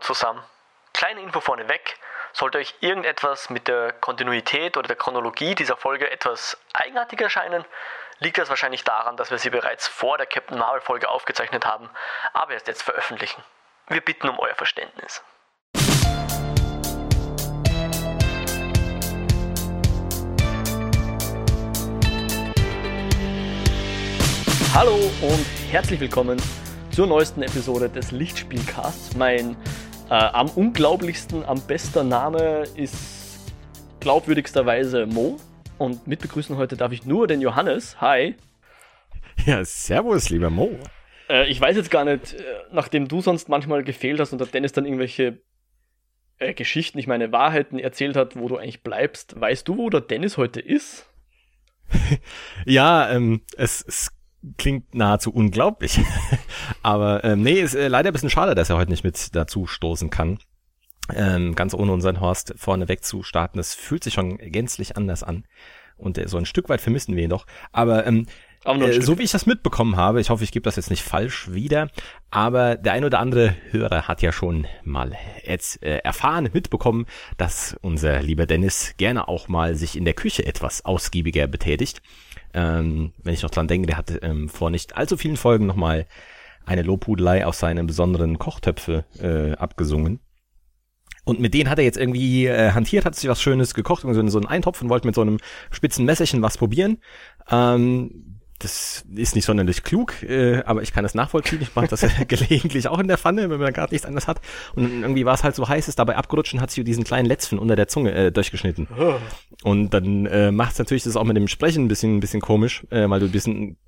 zusammen. Kleine Info vorneweg. Sollte euch irgendetwas mit der Kontinuität oder der Chronologie dieser Folge etwas eigenartig erscheinen, liegt das wahrscheinlich daran, dass wir sie bereits vor der Captain Marvel Folge aufgezeichnet haben, aber erst jetzt veröffentlichen. Wir bitten um euer Verständnis. Hallo und herzlich willkommen zur neuesten Episode des Lichtspielcasts. Mein äh, am unglaublichsten, am besten Name ist glaubwürdigsterweise Mo. Und mitbegrüßen heute darf ich nur den Johannes. Hi. Ja, servus, lieber Mo. Äh, ich weiß jetzt gar nicht, äh, nachdem du sonst manchmal gefehlt hast und der Dennis dann irgendwelche äh, Geschichten, ich meine Wahrheiten erzählt hat, wo du eigentlich bleibst, weißt du, wo der Dennis heute ist? ja, ähm, es, es klingt nahezu unglaublich. Aber ähm, nee, ist äh, leider ein bisschen schade, dass er heute nicht mit dazu stoßen kann. Ähm, ganz ohne unseren Horst vorneweg zu starten. Das fühlt sich schon gänzlich anders an. Und äh, so ein Stück weit vermissen wir ihn doch. Aber ähm, äh, so wie ich das mitbekommen habe, ich hoffe, ich gebe das jetzt nicht falsch wieder, aber der ein oder andere Hörer hat ja schon mal jetzt äh, erfahren, mitbekommen, dass unser lieber Dennis gerne auch mal sich in der Küche etwas ausgiebiger betätigt. Ähm, wenn ich noch dran denke, der hat ähm, vor nicht allzu vielen Folgen nochmal eine Lobhudelei aus seinen besonderen Kochtöpfe äh, abgesungen. Und mit denen hat er jetzt irgendwie äh, hantiert, hat sich was Schönes gekocht, so einen Eintopf und wollte mit so einem spitzen Messerchen was probieren. Ähm, das ist nicht sonderlich klug, äh, aber ich kann es nachvollziehen. Ich mache das gelegentlich auch in der Pfanne, wenn man gerade nichts anderes hat. Und irgendwie war es halt so heiß, ist dabei abgerutscht und hat sich diesen kleinen Letzfen unter der Zunge äh, durchgeschnitten. Oh. Und dann äh, macht es natürlich das auch mit dem Sprechen ein bisschen, ein bisschen komisch, äh, weil du ein bisschen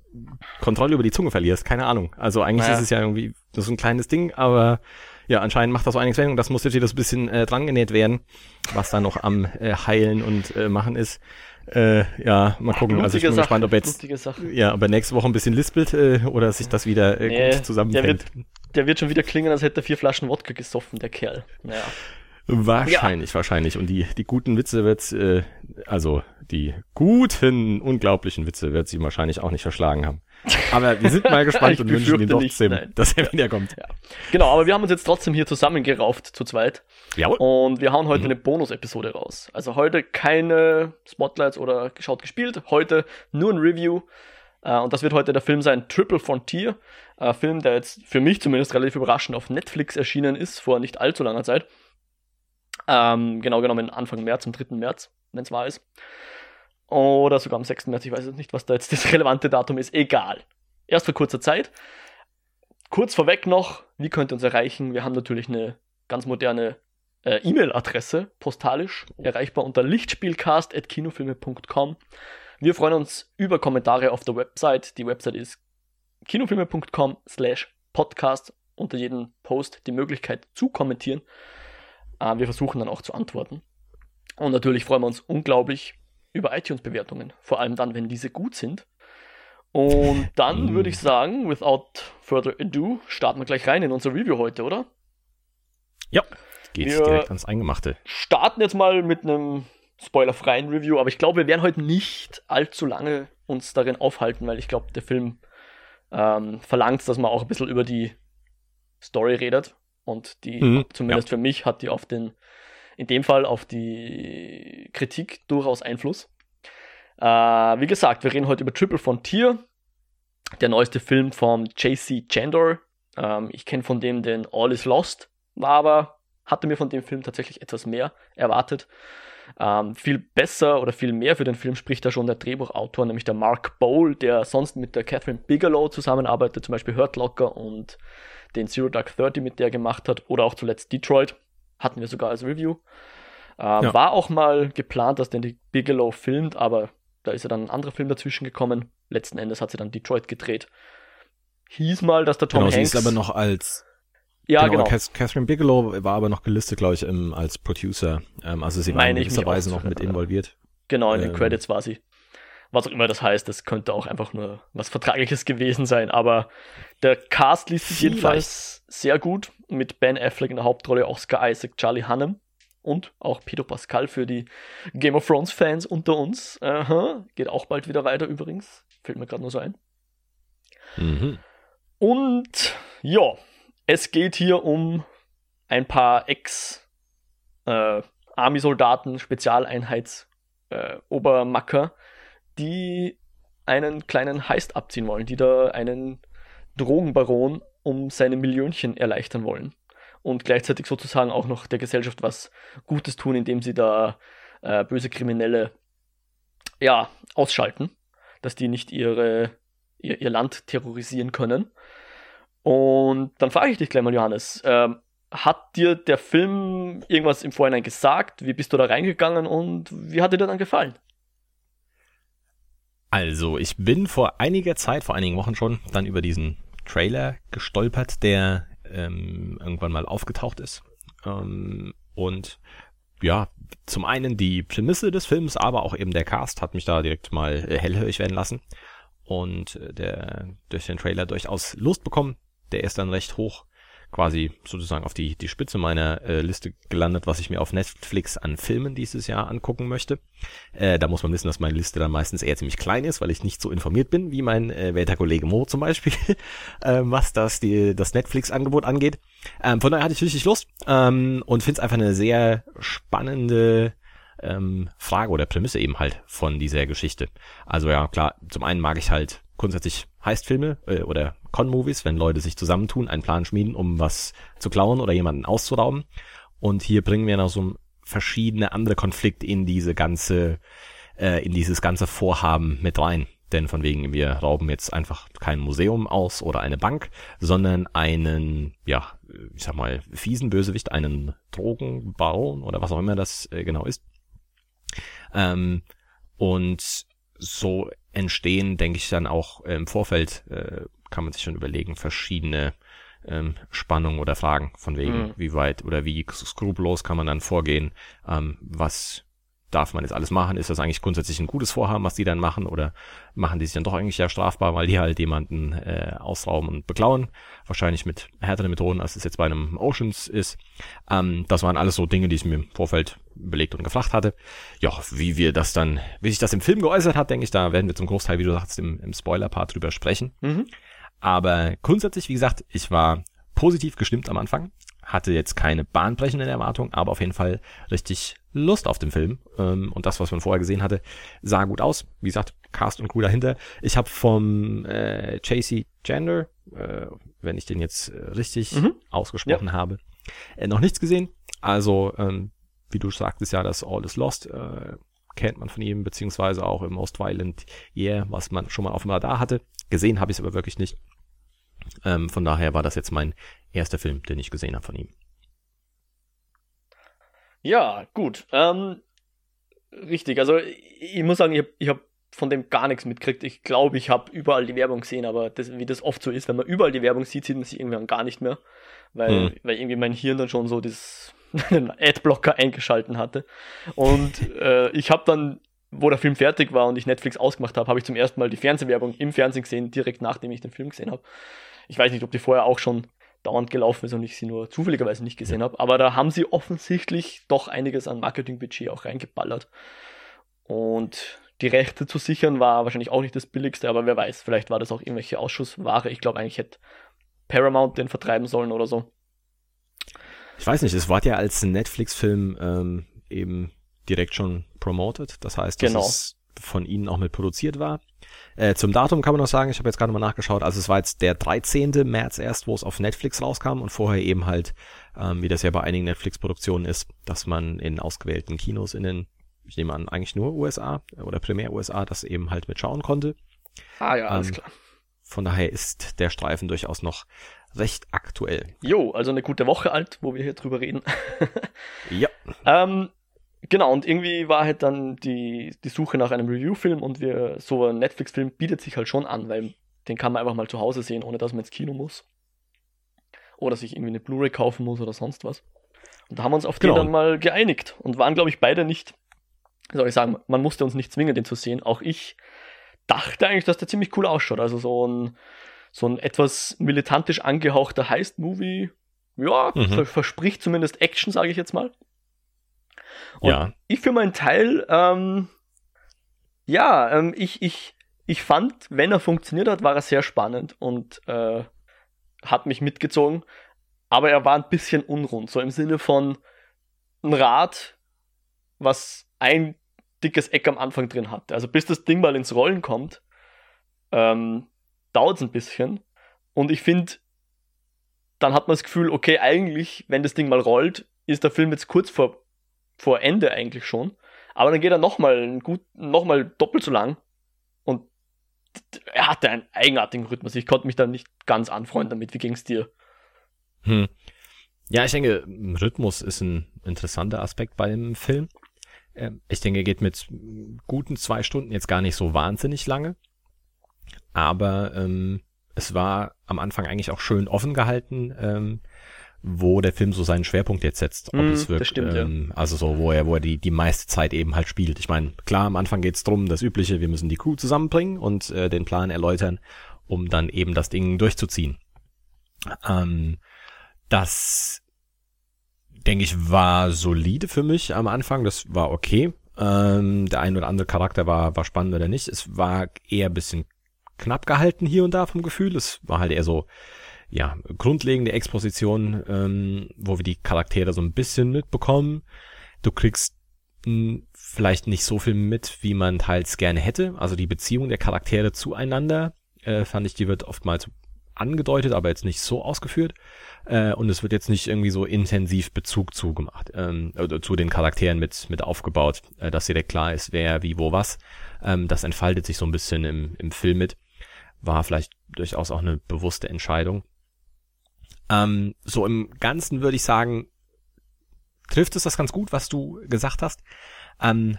Kontrolle über die Zunge verlierst. Keine Ahnung. Also eigentlich naja. ist es ja irgendwie so ein kleines Ding, aber ja, anscheinend macht das so einiges und das muss so ein bisschen äh, drangenäht werden, was da noch am äh, Heilen und äh, machen ist. Äh, ja, mal gucken. also ich bin Sache, gespannt, ob jetzt ja, ob er nächste Woche ein bisschen lispelt äh, oder sich das wieder äh, nee, gut zusammenfällt. Der wird, der wird schon wieder klingen, als hätte er vier Flaschen Wodka gesoffen, der Kerl. Naja. Wahrscheinlich, ja. wahrscheinlich. Und die, die guten Witze wird, äh, also die guten, unglaublichen Witze wird sie wahrscheinlich auch nicht verschlagen haben. Aber wir sind mal gespannt und wünschen ihm trotzdem, dass er wiederkommt. Ja. Genau, aber wir haben uns jetzt trotzdem hier zusammengerauft zu zweit. Jawohl. Und wir hauen heute mhm. eine Bonus-Episode raus. Also heute keine Spotlights oder geschaut gespielt, heute nur ein Review. Uh, und das wird heute der Film sein Triple Frontier. Ein Film, der jetzt für mich zumindest relativ überraschend auf Netflix erschienen ist, vor nicht allzu langer Zeit. Ähm, genau genommen Anfang März, am 3. März, wenn es wahr ist. Oder sogar am 6. März, ich weiß jetzt nicht, was da jetzt das relevante Datum ist. Egal. Erst vor kurzer Zeit. Kurz vorweg noch, wie könnt ihr uns erreichen? Wir haben natürlich eine ganz moderne äh, E-Mail-Adresse, postalisch, erreichbar unter lichtspielcast.kinofilme.com. Wir freuen uns über Kommentare auf der Website. Die Website ist kinofilme.com slash podcast. Unter jedem Post die Möglichkeit zu kommentieren. Äh, wir versuchen dann auch zu antworten. Und natürlich freuen wir uns unglaublich über iTunes-Bewertungen. Vor allem dann, wenn diese gut sind. Und dann mm. würde ich sagen, without further ado, starten wir gleich rein in unser Review heute, oder? Ja, geht wir direkt ans Eingemachte. Starten jetzt mal mit einem spoilerfreien Review, aber ich glaube, wir werden heute nicht allzu lange uns darin aufhalten, weil ich glaube, der Film ähm, verlangt, dass man auch ein bisschen über die Story redet. Und die, mhm, zumindest ja. für mich, hat die auf den, in dem Fall auf die Kritik durchaus Einfluss. Äh, wie gesagt, wir reden heute über Triple Frontier, der neueste Film von JC Chandor. Ähm, ich kenne von dem den All is Lost, war aber, hatte mir von dem Film tatsächlich etwas mehr erwartet. Ähm, viel besser oder viel mehr für den Film spricht da schon der Drehbuchautor, nämlich der Mark Bowl, der sonst mit der Catherine Bigelow zusammenarbeitet, zum Beispiel Hurt Locker und den Zero Dark Thirty mit der gemacht hat, oder auch zuletzt Detroit, hatten wir sogar als Review. Ähm, ja. War auch mal geplant, dass den die Bigelow filmt, aber da ist ja dann ein anderer Film dazwischen gekommen. Letzten Endes hat sie dann Detroit gedreht. Hieß mal, dass der Tom genau, Hanks. Sie ist aber noch als ja, genau. genau. Catherine Bigelow war aber noch gelistet, glaube ich, im, als Producer. Ähm, also sie war in gewisser Weise noch mit involviert. Genau, in den ähm, Credits war sie. Was auch immer das heißt, das könnte auch einfach nur was Vertragliches gewesen sein. Aber der Cast liest sich jedenfalls sehr gut. Mit Ben Affleck in der Hauptrolle, Oscar Isaac, Charlie Hunnam und auch Pedro Pascal für die Game of Thrones Fans unter uns. Aha, geht auch bald wieder weiter übrigens. Fällt mir gerade nur so ein. Mhm. Und ja, es geht hier um ein paar Ex-Army-Soldaten, äh, Spezialeinheits- äh, Obermacker, die einen kleinen Heist abziehen wollen, die da einen Drogenbaron um seine Millionchen erleichtern wollen. Und gleichzeitig sozusagen auch noch der Gesellschaft was Gutes tun, indem sie da äh, böse Kriminelle ja, ausschalten, dass die nicht ihre, ihr, ihr Land terrorisieren können. Und dann frage ich dich gleich mal, Johannes, ähm, hat dir der Film irgendwas im Vorhinein gesagt? Wie bist du da reingegangen und wie hat dir der dann gefallen? Also, ich bin vor einiger Zeit, vor einigen Wochen schon, dann über diesen Trailer gestolpert, der ähm, irgendwann mal aufgetaucht ist. Ähm, und ja, zum einen die Prämisse des Films, aber auch eben der Cast hat mich da direkt mal äh, hellhörig werden lassen und äh, der durch den Trailer durchaus Lust bekommen. Der ist dann recht hoch quasi sozusagen auf die, die Spitze meiner äh, Liste gelandet, was ich mir auf Netflix an Filmen dieses Jahr angucken möchte. Äh, da muss man wissen, dass meine Liste dann meistens eher ziemlich klein ist, weil ich nicht so informiert bin wie mein äh, werter Kollege Mo zum Beispiel, äh, was das, die, das Netflix-Angebot angeht. Ähm, von daher hatte ich richtig Lust ähm, und finde es einfach eine sehr spannende ähm, Frage oder Prämisse eben halt von dieser Geschichte. Also ja, klar, zum einen mag ich halt grundsätzlich Heistfilme äh, oder Con-Movies, wenn Leute sich zusammentun, einen Plan schmieden, um was zu klauen oder jemanden auszurauben. Und hier bringen wir noch so verschiedene andere Konflikte in diese ganze, äh, in dieses ganze Vorhaben mit rein. Denn von wegen, wir rauben jetzt einfach kein Museum aus oder eine Bank, sondern einen, ja, ich sag mal, fiesen Bösewicht, einen Drogenbaron oder was auch immer das äh, genau ist. Ähm, und so entstehen, denke ich, dann auch im Vorfeld, äh, kann man sich schon überlegen, verschiedene ähm, Spannungen oder Fragen von wegen, mhm. wie weit oder wie skrupellos kann man dann vorgehen, ähm, was darf man jetzt alles machen? Ist das eigentlich grundsätzlich ein gutes Vorhaben, was die dann machen? Oder machen die sich dann doch eigentlich ja strafbar, weil die halt jemanden äh, ausrauben und beklauen? Wahrscheinlich mit härteren Methoden, als es jetzt bei einem Oceans ist. Ähm, das waren alles so Dinge, die ich mir im Vorfeld belegt und gefragt hatte. Ja, wie wir das dann, wie sich das im Film geäußert hat, denke ich, da werden wir zum Großteil, wie du sagst, im, im Spoiler-Part drüber sprechen. Mhm. Aber grundsätzlich, wie gesagt, ich war positiv gestimmt am Anfang hatte jetzt keine bahnbrechenden Erwartungen, aber auf jeden Fall richtig Lust auf den Film. Ähm, und das, was man vorher gesehen hatte, sah gut aus. Wie gesagt, Cast und Crew dahinter. Ich habe vom äh, JC Gender, äh, wenn ich den jetzt äh, richtig mhm. ausgesprochen ja. habe, äh, noch nichts gesehen. Also, ähm, wie du sagtest ja, das All is Lost äh, kennt man von ihm, beziehungsweise auch im Most Violent Year, was man schon mal auf dem Radar hatte. Gesehen habe ich es aber wirklich nicht. Ähm, von daher war das jetzt mein erster Film, den ich gesehen habe von ihm. Ja, gut. Ähm, richtig, also ich muss sagen, ich habe hab von dem gar nichts mitgekriegt. Ich glaube, ich habe überall die Werbung gesehen, aber das, wie das oft so ist, wenn man überall die Werbung sieht, sieht man sie irgendwann gar nicht mehr. Weil, hm. weil irgendwie mein Hirn dann schon so das Adblocker eingeschalten hatte. Und äh, ich habe dann, wo der Film fertig war und ich Netflix ausgemacht habe, habe ich zum ersten Mal die Fernsehwerbung im Fernsehen gesehen, direkt nachdem ich den Film gesehen habe. Ich weiß nicht, ob die vorher auch schon dauernd gelaufen ist und ich sie nur zufälligerweise nicht gesehen habe. Aber da haben sie offensichtlich doch einiges an Marketingbudget auch reingeballert. Und die Rechte zu sichern war wahrscheinlich auch nicht das billigste, aber wer weiß, vielleicht war das auch irgendwelche Ausschussware. Ich glaube, eigentlich hätte Paramount den vertreiben sollen oder so. Ich weiß nicht, es war ja als Netflix-Film ähm, eben direkt schon promoted. Das heißt, dass genau. es von ihnen auch mit produziert war. Äh, zum Datum kann man noch sagen, ich habe jetzt gerade mal nachgeschaut, also es war jetzt der 13. März erst, wo es auf Netflix rauskam und vorher eben halt, ähm, wie das ja bei einigen Netflix-Produktionen ist, dass man in ausgewählten Kinos in den, ich nehme an, eigentlich nur USA oder primär USA, das eben halt mitschauen konnte. Ah ja, alles ähm, klar. Von daher ist der Streifen durchaus noch recht aktuell. Jo, also eine gute Woche alt, wo wir hier drüber reden. ja. Ähm, Genau, und irgendwie war halt dann die, die Suche nach einem Review-Film und wir, so ein Netflix-Film bietet sich halt schon an, weil den kann man einfach mal zu Hause sehen, ohne dass man ins Kino muss. Oder sich irgendwie eine Blu-ray kaufen muss oder sonst was. Und da haben wir uns auf genau. den dann mal geeinigt und waren, glaube ich, beide nicht, soll ich sagen, man musste uns nicht zwingen, den zu sehen. Auch ich dachte eigentlich, dass der ziemlich cool ausschaut. Also so ein, so ein etwas militantisch angehauchter Heist-Movie, ja, mhm. verspricht zumindest Action, sage ich jetzt mal. Und ja. ich für meinen Teil, ähm, ja, ähm, ich, ich, ich fand, wenn er funktioniert hat, war er sehr spannend und äh, hat mich mitgezogen. aber er war ein bisschen unrund, so im Sinne von ein Rad, was ein dickes Eck am Anfang drin hat. Also bis das Ding mal ins Rollen kommt, ähm, dauert es ein bisschen. Und ich finde, dann hat man das Gefühl, okay, eigentlich, wenn das Ding mal rollt, ist der Film jetzt kurz vor, vor Ende eigentlich schon. Aber dann geht er nochmal gut, doppelt so lang. Und er hatte einen eigenartigen Rhythmus. Ich konnte mich da nicht ganz anfreunden damit. Wie ging es dir? Hm. Ja, ich denke, Rhythmus ist ein interessanter Aspekt bei dem Film. Ähm, ich denke, er geht mit guten zwei Stunden jetzt gar nicht so wahnsinnig lange. Aber ähm, es war am Anfang eigentlich auch schön offen gehalten, ähm, wo der Film so seinen Schwerpunkt jetzt setzt. Ob mm, es wirkt, stimmt, ähm, ja. Also so, wo er, wo er die, die meiste Zeit eben halt spielt. Ich meine, klar, am Anfang geht's drum, das Übliche, wir müssen die Crew zusammenbringen und äh, den Plan erläutern, um dann eben das Ding durchzuziehen. Ähm, das, denke ich, war solide für mich am Anfang. Das war okay. Ähm, der ein oder andere Charakter war, war spannend oder nicht. Es war eher ein bisschen knapp gehalten hier und da vom Gefühl. Es war halt eher so, ja, grundlegende Exposition, ähm, wo wir die Charaktere so ein bisschen mitbekommen. Du kriegst mh, hm, vielleicht nicht so viel mit, wie man teils gerne hätte. Also die Beziehung der Charaktere zueinander, äh, fand ich, die wird oftmals angedeutet, aber jetzt nicht so ausgeführt. Äh, und es wird jetzt nicht irgendwie so intensiv Bezug zugemacht, ähm, oder zu den Charakteren mit, mit aufgebaut, äh, dass direkt klar ist, wer, wie, wo, was. Ähm, das entfaltet sich so ein bisschen im, im Film mit. War vielleicht durchaus auch eine bewusste Entscheidung. Ähm, so im Ganzen würde ich sagen, trifft es das ganz gut, was du gesagt hast. Ähm,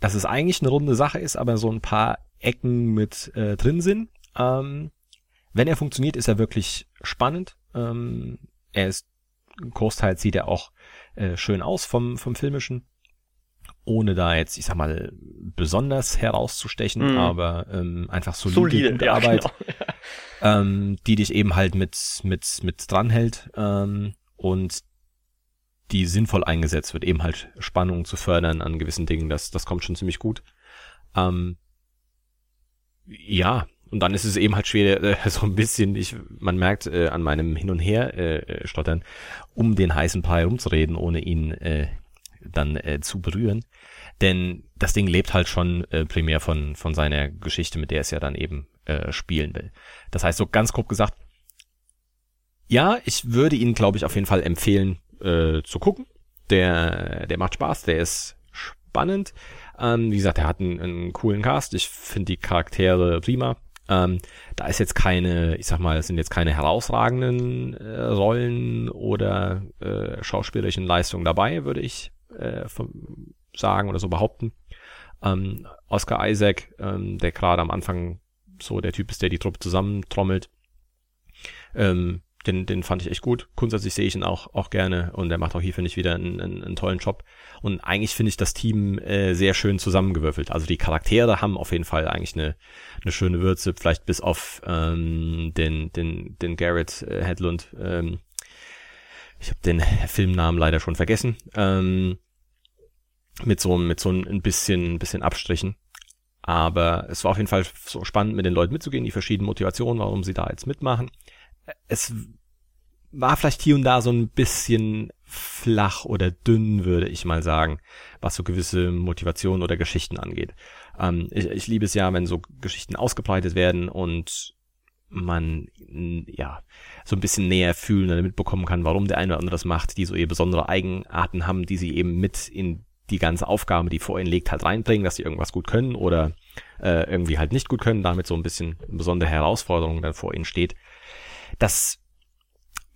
dass es eigentlich eine runde Sache ist, aber so ein paar Ecken mit äh, drin sind. Ähm, wenn er funktioniert, ist er wirklich spannend. Ähm, er ist, großteils sieht er auch äh, schön aus vom, vom Filmischen. Ohne da jetzt, ich sag mal, besonders herauszustechen, mm. aber ähm, einfach solide, solide gute ja, Arbeit, genau. ähm, die dich eben halt mit, mit, mit dranhält ähm, und die sinnvoll eingesetzt wird, eben halt Spannung zu fördern an gewissen Dingen. Das, das kommt schon ziemlich gut. Ähm, ja, und dann ist es eben halt schwer, äh, so ein bisschen, ich, man merkt äh, an meinem Hin und Her äh, äh, stottern, um den heißen Brei rumzureden, ohne ihn äh, dann äh, zu berühren. Denn das Ding lebt halt schon äh, primär von, von seiner Geschichte, mit der es ja dann eben äh, spielen will. Das heißt, so ganz grob gesagt, ja, ich würde ihn, glaube ich, auf jeden Fall empfehlen äh, zu gucken. Der, der macht Spaß, der ist spannend. Ähm, wie gesagt, er hat einen, einen coolen Cast. Ich finde die Charaktere prima. Ähm, da ist jetzt keine, ich sag mal, es sind jetzt keine herausragenden äh, Rollen oder äh, schauspielerischen Leistungen dabei, würde ich äh, sagen oder so behaupten. Ähm, Oscar Isaac, ähm, der gerade am Anfang so der Typ ist, der die Truppe zusammentrommelt, ähm, den, den fand ich echt gut. Grundsätzlich sehe ich ihn auch, auch gerne und er macht auch hier, finde ich, wieder einen, einen, einen tollen Job. Und eigentlich finde ich das Team äh, sehr schön zusammengewürfelt. Also die Charaktere haben auf jeden Fall eigentlich eine, eine schöne Würze, vielleicht bis auf ähm, den, den, den Garrett äh, Hedlund. Ähm, ich habe den Filmnamen leider schon vergessen. Ähm, mit so, mit so ein bisschen, bisschen Abstrichen. Aber es war auf jeden Fall so spannend, mit den Leuten mitzugehen, die verschiedenen Motivationen, warum sie da jetzt mitmachen es war vielleicht hier und da so ein bisschen flach oder dünn, würde ich mal sagen, was so gewisse Motivationen oder Geschichten angeht. Ähm, ich, ich liebe es ja, wenn so Geschichten ausgebreitet werden und man ja so ein bisschen näher fühlen oder mitbekommen kann, warum der eine oder andere das macht, die so ihr besondere Eigenarten haben, die sie eben mit in die ganze Aufgabe, die vor ihnen liegt, halt reinbringen, dass sie irgendwas gut können oder äh, irgendwie halt nicht gut können, damit so ein bisschen eine besondere Herausforderung dann vor ihnen steht das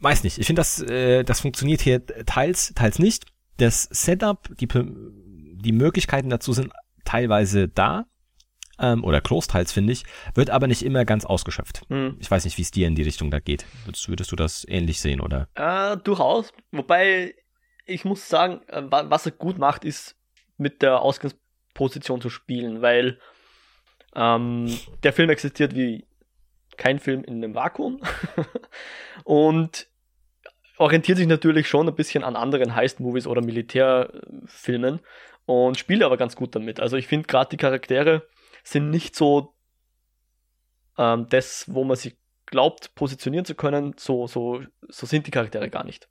weiß nicht. Ich finde, das, äh, das funktioniert hier teils, teils nicht. Das Setup, die, die Möglichkeiten dazu sind teilweise da, ähm, oder großteils finde ich, wird aber nicht immer ganz ausgeschöpft. Hm. Ich weiß nicht, wie es dir in die Richtung da geht. Würdest, würdest du das ähnlich sehen, oder? Äh, durchaus. Wobei, ich muss sagen, äh, was er gut macht, ist mit der Ausgangsposition zu spielen, weil ähm, der Film existiert wie kein Film in einem Vakuum. und orientiert sich natürlich schon ein bisschen an anderen Heist-Movies oder Militärfilmen und spielt aber ganz gut damit. Also ich finde gerade die Charaktere sind nicht so ähm, das, wo man sich glaubt, positionieren zu können, so, so, so sind die Charaktere gar nicht.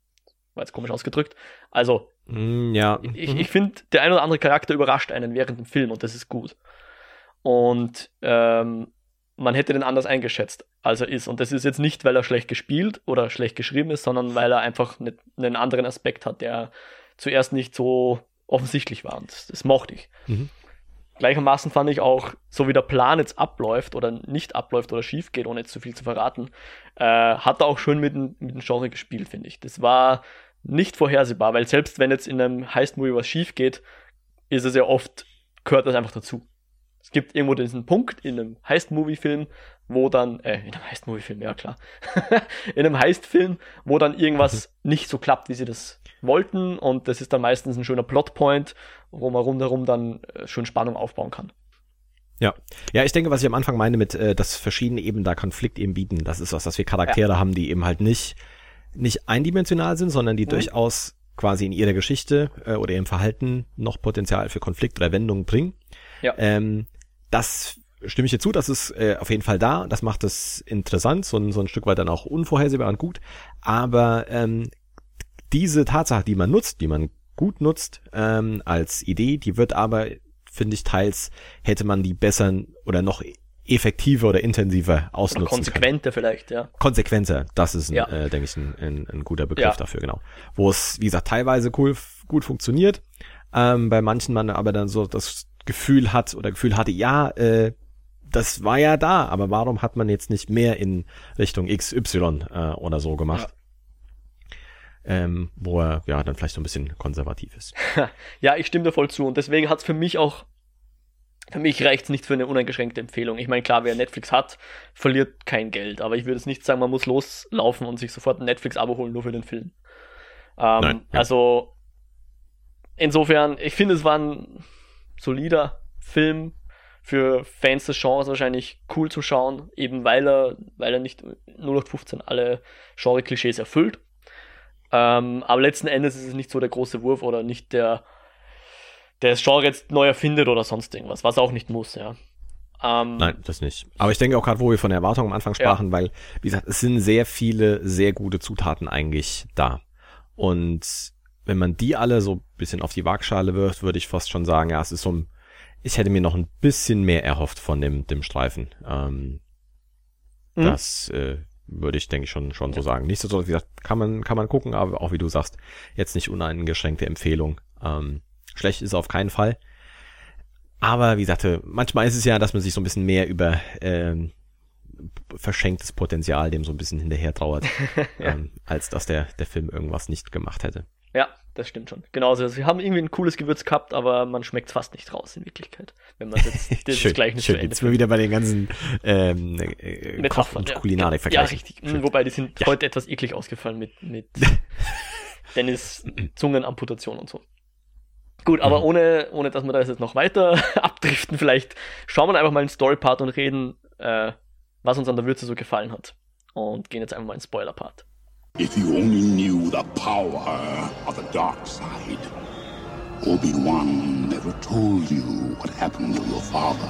War jetzt komisch ausgedrückt. Also, mm, ja. ich, ich finde, der ein oder andere Charakter überrascht einen während dem Film und das ist gut. Und ähm, man hätte den anders eingeschätzt, als er ist. Und das ist jetzt nicht, weil er schlecht gespielt oder schlecht geschrieben ist, sondern weil er einfach ne, einen anderen Aspekt hat, der zuerst nicht so offensichtlich war. Und das, das mochte ich. Mhm. Gleichermaßen fand ich auch, so wie der Plan jetzt abläuft oder nicht abläuft oder schief geht, ohne jetzt zu viel zu verraten, äh, hat er auch schön mit, mit dem Genre gespielt, finde ich. Das war nicht vorhersehbar, weil selbst wenn jetzt in einem Heist-Movie was schief geht, ist es ja oft, gehört das einfach dazu. Es gibt irgendwo diesen Punkt in einem Heist-Movie-Film, wo dann, äh, in einem Heist-Movie-Film, ja klar, in einem Heist-Film, wo dann irgendwas mhm. nicht so klappt, wie sie das wollten und das ist dann meistens ein schöner Plotpoint, wo man rundherum dann äh, schön Spannung aufbauen kann. Ja, ja, ich denke, was ich am Anfang meine mit, äh, dass verschiedene eben da Konflikt eben bieten, das ist was, dass wir Charaktere ja. haben, die eben halt nicht, nicht eindimensional sind, sondern die mhm. durchaus quasi in ihrer Geschichte äh, oder ihrem Verhalten noch Potenzial für Konflikt oder Wendung bringen. Ja. Ähm, das stimme ich dir zu, das ist äh, auf jeden Fall da. Das macht es interessant, so ein, so ein Stück weit dann auch unvorhersehbar und gut. Aber ähm, diese Tatsache, die man nutzt, die man gut nutzt ähm, als Idee, die wird aber, finde ich, teils hätte man die besser oder noch effektiver oder intensiver ausnutzen oder konsequenter können. vielleicht, ja. Konsequenter, das ist, ein, ja. äh, denke ich, ein, ein, ein guter Begriff ja. dafür, genau. Wo es, wie gesagt, teilweise cool, gut funktioniert, ähm, bei manchen man aber dann so das Gefühl hat oder Gefühl hatte, ja, äh, das war ja da, aber warum hat man jetzt nicht mehr in Richtung XY äh, oder so gemacht? Ja. Ähm, wo er ja dann vielleicht so ein bisschen konservativ ist. ja, ich stimme da voll zu und deswegen hat es für mich auch, für mich reicht es nicht für eine uneingeschränkte Empfehlung. Ich meine, klar, wer Netflix hat, verliert kein Geld, aber ich würde es nicht sagen, man muss loslaufen und sich sofort ein Netflix-Abo holen, nur für den Film. Ähm, Nein, ja. Also, insofern, ich finde, es war ein solider Film, für Fans des Genres wahrscheinlich cool zu schauen, eben weil er, weil er nicht 0815 alle Genre-Klischees erfüllt. Ähm, aber letzten Endes ist es nicht so der große Wurf oder nicht der, der das Genre jetzt neu erfindet oder sonst irgendwas, was auch nicht muss, ja. Ähm, Nein, das nicht. Aber ich denke auch gerade, wo wir von der Erwartung am Anfang sprachen, ja. weil, wie gesagt, es sind sehr viele, sehr gute Zutaten eigentlich da. Und wenn man die alle so ein bisschen auf die Waagschale wirft, würde ich fast schon sagen, ja, es ist so ein ich hätte mir noch ein bisschen mehr erhofft von dem, dem Streifen. Ähm, mhm. Das äh, würde ich, denke ich, schon, schon so sagen. Nichtsdestotrotz, wie gesagt, kann man, kann man gucken, aber auch wie du sagst, jetzt nicht uneingeschränkte Empfehlung. Ähm, schlecht ist auf keinen Fall. Aber wie gesagt, manchmal ist es ja, dass man sich so ein bisschen mehr über ähm, verschenktes Potenzial dem so ein bisschen hinterher trauert, ja. ähm, als dass der, der Film irgendwas nicht gemacht hätte. Ja, das stimmt schon. Genauso. Sie haben irgendwie ein cooles Gewürz gehabt, aber man schmeckt fast nicht raus in Wirklichkeit. Wenn man jetzt das schön, Gleichnis schön. Jetzt sind wir wieder bei den ganzen ähm, äh, Koch- und ja. Kulinarik Ja, richtig. Schön. Wobei die sind ja. heute etwas eklig ausgefallen mit, mit Dennis Zungenamputation und so. Gut, aber mhm. ohne, ohne dass wir da jetzt noch weiter abdriften, vielleicht schauen wir einfach mal in den Story-Part und reden, äh, was uns an der Würze so gefallen hat. Und gehen jetzt einfach mal in den Spoiler-Part. If you only knew the power of the dark side. Obi-Wan never told you what happened to your father.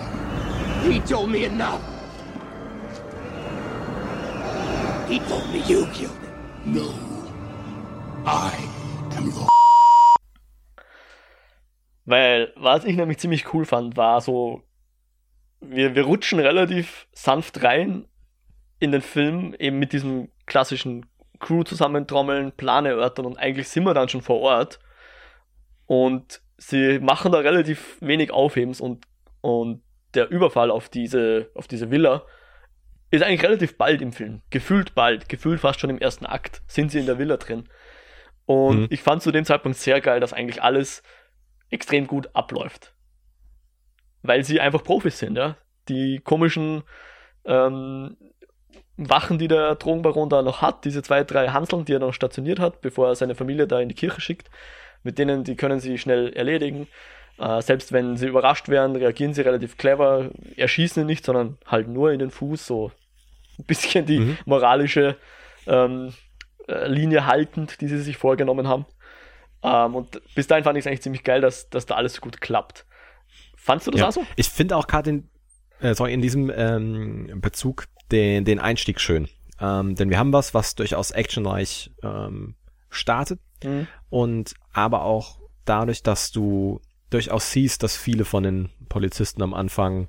He told me enough. He told me you killed him. No. I am your Weil, was ich nämlich ziemlich cool fand, war so, wir, wir rutschen relativ sanft rein in den Film, eben mit diesem klassischen Crew zusammentrommeln, Plane erörtern und eigentlich sind wir dann schon vor Ort. Und sie machen da relativ wenig Aufhebens und, und der Überfall auf diese, auf diese Villa ist eigentlich relativ bald im Film. Gefühlt bald, gefühlt fast schon im ersten Akt sind sie in der Villa drin. Und mhm. ich fand zu dem Zeitpunkt sehr geil, dass eigentlich alles extrem gut abläuft. Weil sie einfach Profis sind, ja. Die komischen ähm, Wachen, die der Drogenbaron da noch hat, diese zwei, drei Hanseln, die er noch stationiert hat, bevor er seine Familie da in die Kirche schickt, mit denen, die können sie schnell erledigen. Äh, selbst wenn sie überrascht werden, reagieren sie relativ clever, erschießen nicht, sondern halt nur in den Fuß, so ein bisschen die mhm. moralische ähm, äh, Linie haltend, die sie sich vorgenommen haben. Ähm, und bis dahin fand ich es eigentlich ziemlich geil, dass, dass da alles so gut klappt. Fandst du das ja. auch so? Ich finde auch gerade in, äh, sorry, in diesem ähm, Bezug den, den Einstieg schön. Ähm, denn wir haben was, was durchaus actionreich ähm, startet mhm. und aber auch dadurch, dass du durchaus siehst, dass viele von den Polizisten am Anfang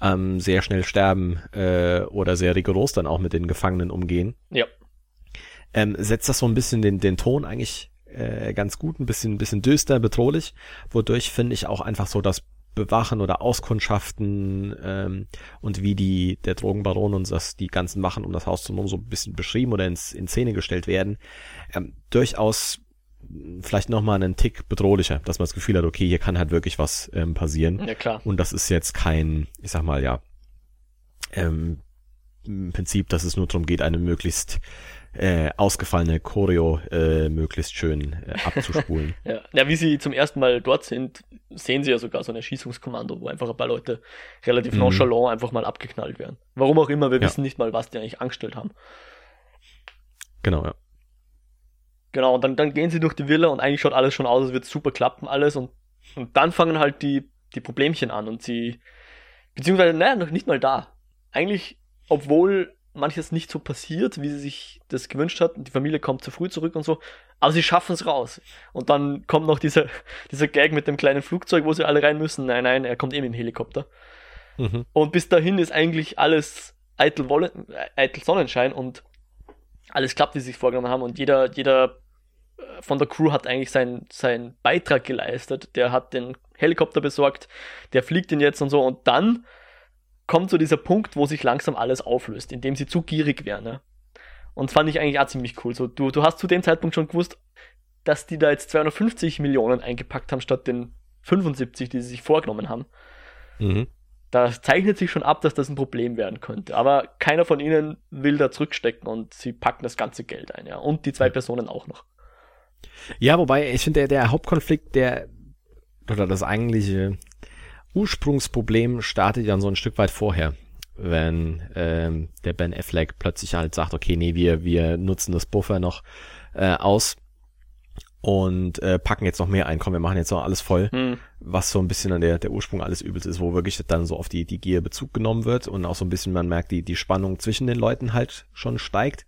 ähm, sehr schnell sterben äh, oder sehr rigoros dann auch mit den Gefangenen umgehen. Ja. Ähm, setzt das so ein bisschen den, den Ton eigentlich äh, ganz gut, ein bisschen, ein bisschen düster, bedrohlich, wodurch finde ich auch einfach so das Bewachen oder Auskundschaften ähm, und wie die der Drogenbaron und das die ganzen Wachen um das Haus zu so ein bisschen beschrieben oder ins, in Szene gestellt werden, ähm, durchaus vielleicht nochmal einen Tick bedrohlicher, dass man das Gefühl hat, okay, hier kann halt wirklich was ähm, passieren. Ja, klar. Und das ist jetzt kein, ich sag mal, ja, ähm, im Prinzip, dass es nur darum geht, eine möglichst äh, ausgefallene Choreo äh, möglichst schön äh, abzuspulen. ja. ja, wie sie zum ersten Mal dort sind, sehen sie ja sogar so ein Erschießungskommando, wo einfach ein paar Leute relativ mhm. nonchalant einfach mal abgeknallt werden. Warum auch immer, wir ja. wissen nicht mal, was die eigentlich angestellt haben. Genau, ja. Genau, und dann, dann gehen sie durch die Villa und eigentlich schaut alles schon aus, es wird super klappen alles und, und dann fangen halt die, die Problemchen an und sie, beziehungsweise, naja, noch nicht mal da. Eigentlich, obwohl manches nicht so passiert, wie sie sich das gewünscht hat. Die Familie kommt zu früh zurück und so. Aber sie schaffen es raus. Und dann kommt noch dieser, dieser Gag mit dem kleinen Flugzeug, wo sie alle rein müssen. Nein, nein, er kommt eben im Helikopter. Mhm. Und bis dahin ist eigentlich alles eitel, Wolle, eitel Sonnenschein und alles klappt, wie sie sich vorgenommen haben. Und jeder, jeder äh, von der Crew hat eigentlich seinen, seinen Beitrag geleistet. Der hat den Helikopter besorgt, der fliegt ihn jetzt und so. Und dann kommt so dieser Punkt, wo sich langsam alles auflöst, indem sie zu gierig werden. Ne? Und das fand ich eigentlich auch ziemlich cool. So, du, du hast zu dem Zeitpunkt schon gewusst, dass die da jetzt 250 Millionen eingepackt haben, statt den 75, die sie sich vorgenommen haben. Mhm. Da zeichnet sich schon ab, dass das ein Problem werden könnte. Aber keiner von ihnen will da zurückstecken und sie packen das ganze Geld ein, ja. Und die zwei Personen auch noch. Ja, wobei, ich finde, der, der Hauptkonflikt, der, oder das eigentliche, Ursprungsproblem startet ja so ein Stück weit vorher, wenn ähm, der Ben Affleck plötzlich halt sagt, okay, nee, wir, wir nutzen das Buffer noch äh, aus und äh, packen jetzt noch mehr ein, komm, wir machen jetzt noch alles voll, hm. was so ein bisschen an der, der Ursprung alles Übels ist, wo wirklich dann so auf die, die Gier Bezug genommen wird und auch so ein bisschen man merkt, die, die Spannung zwischen den Leuten halt schon steigt,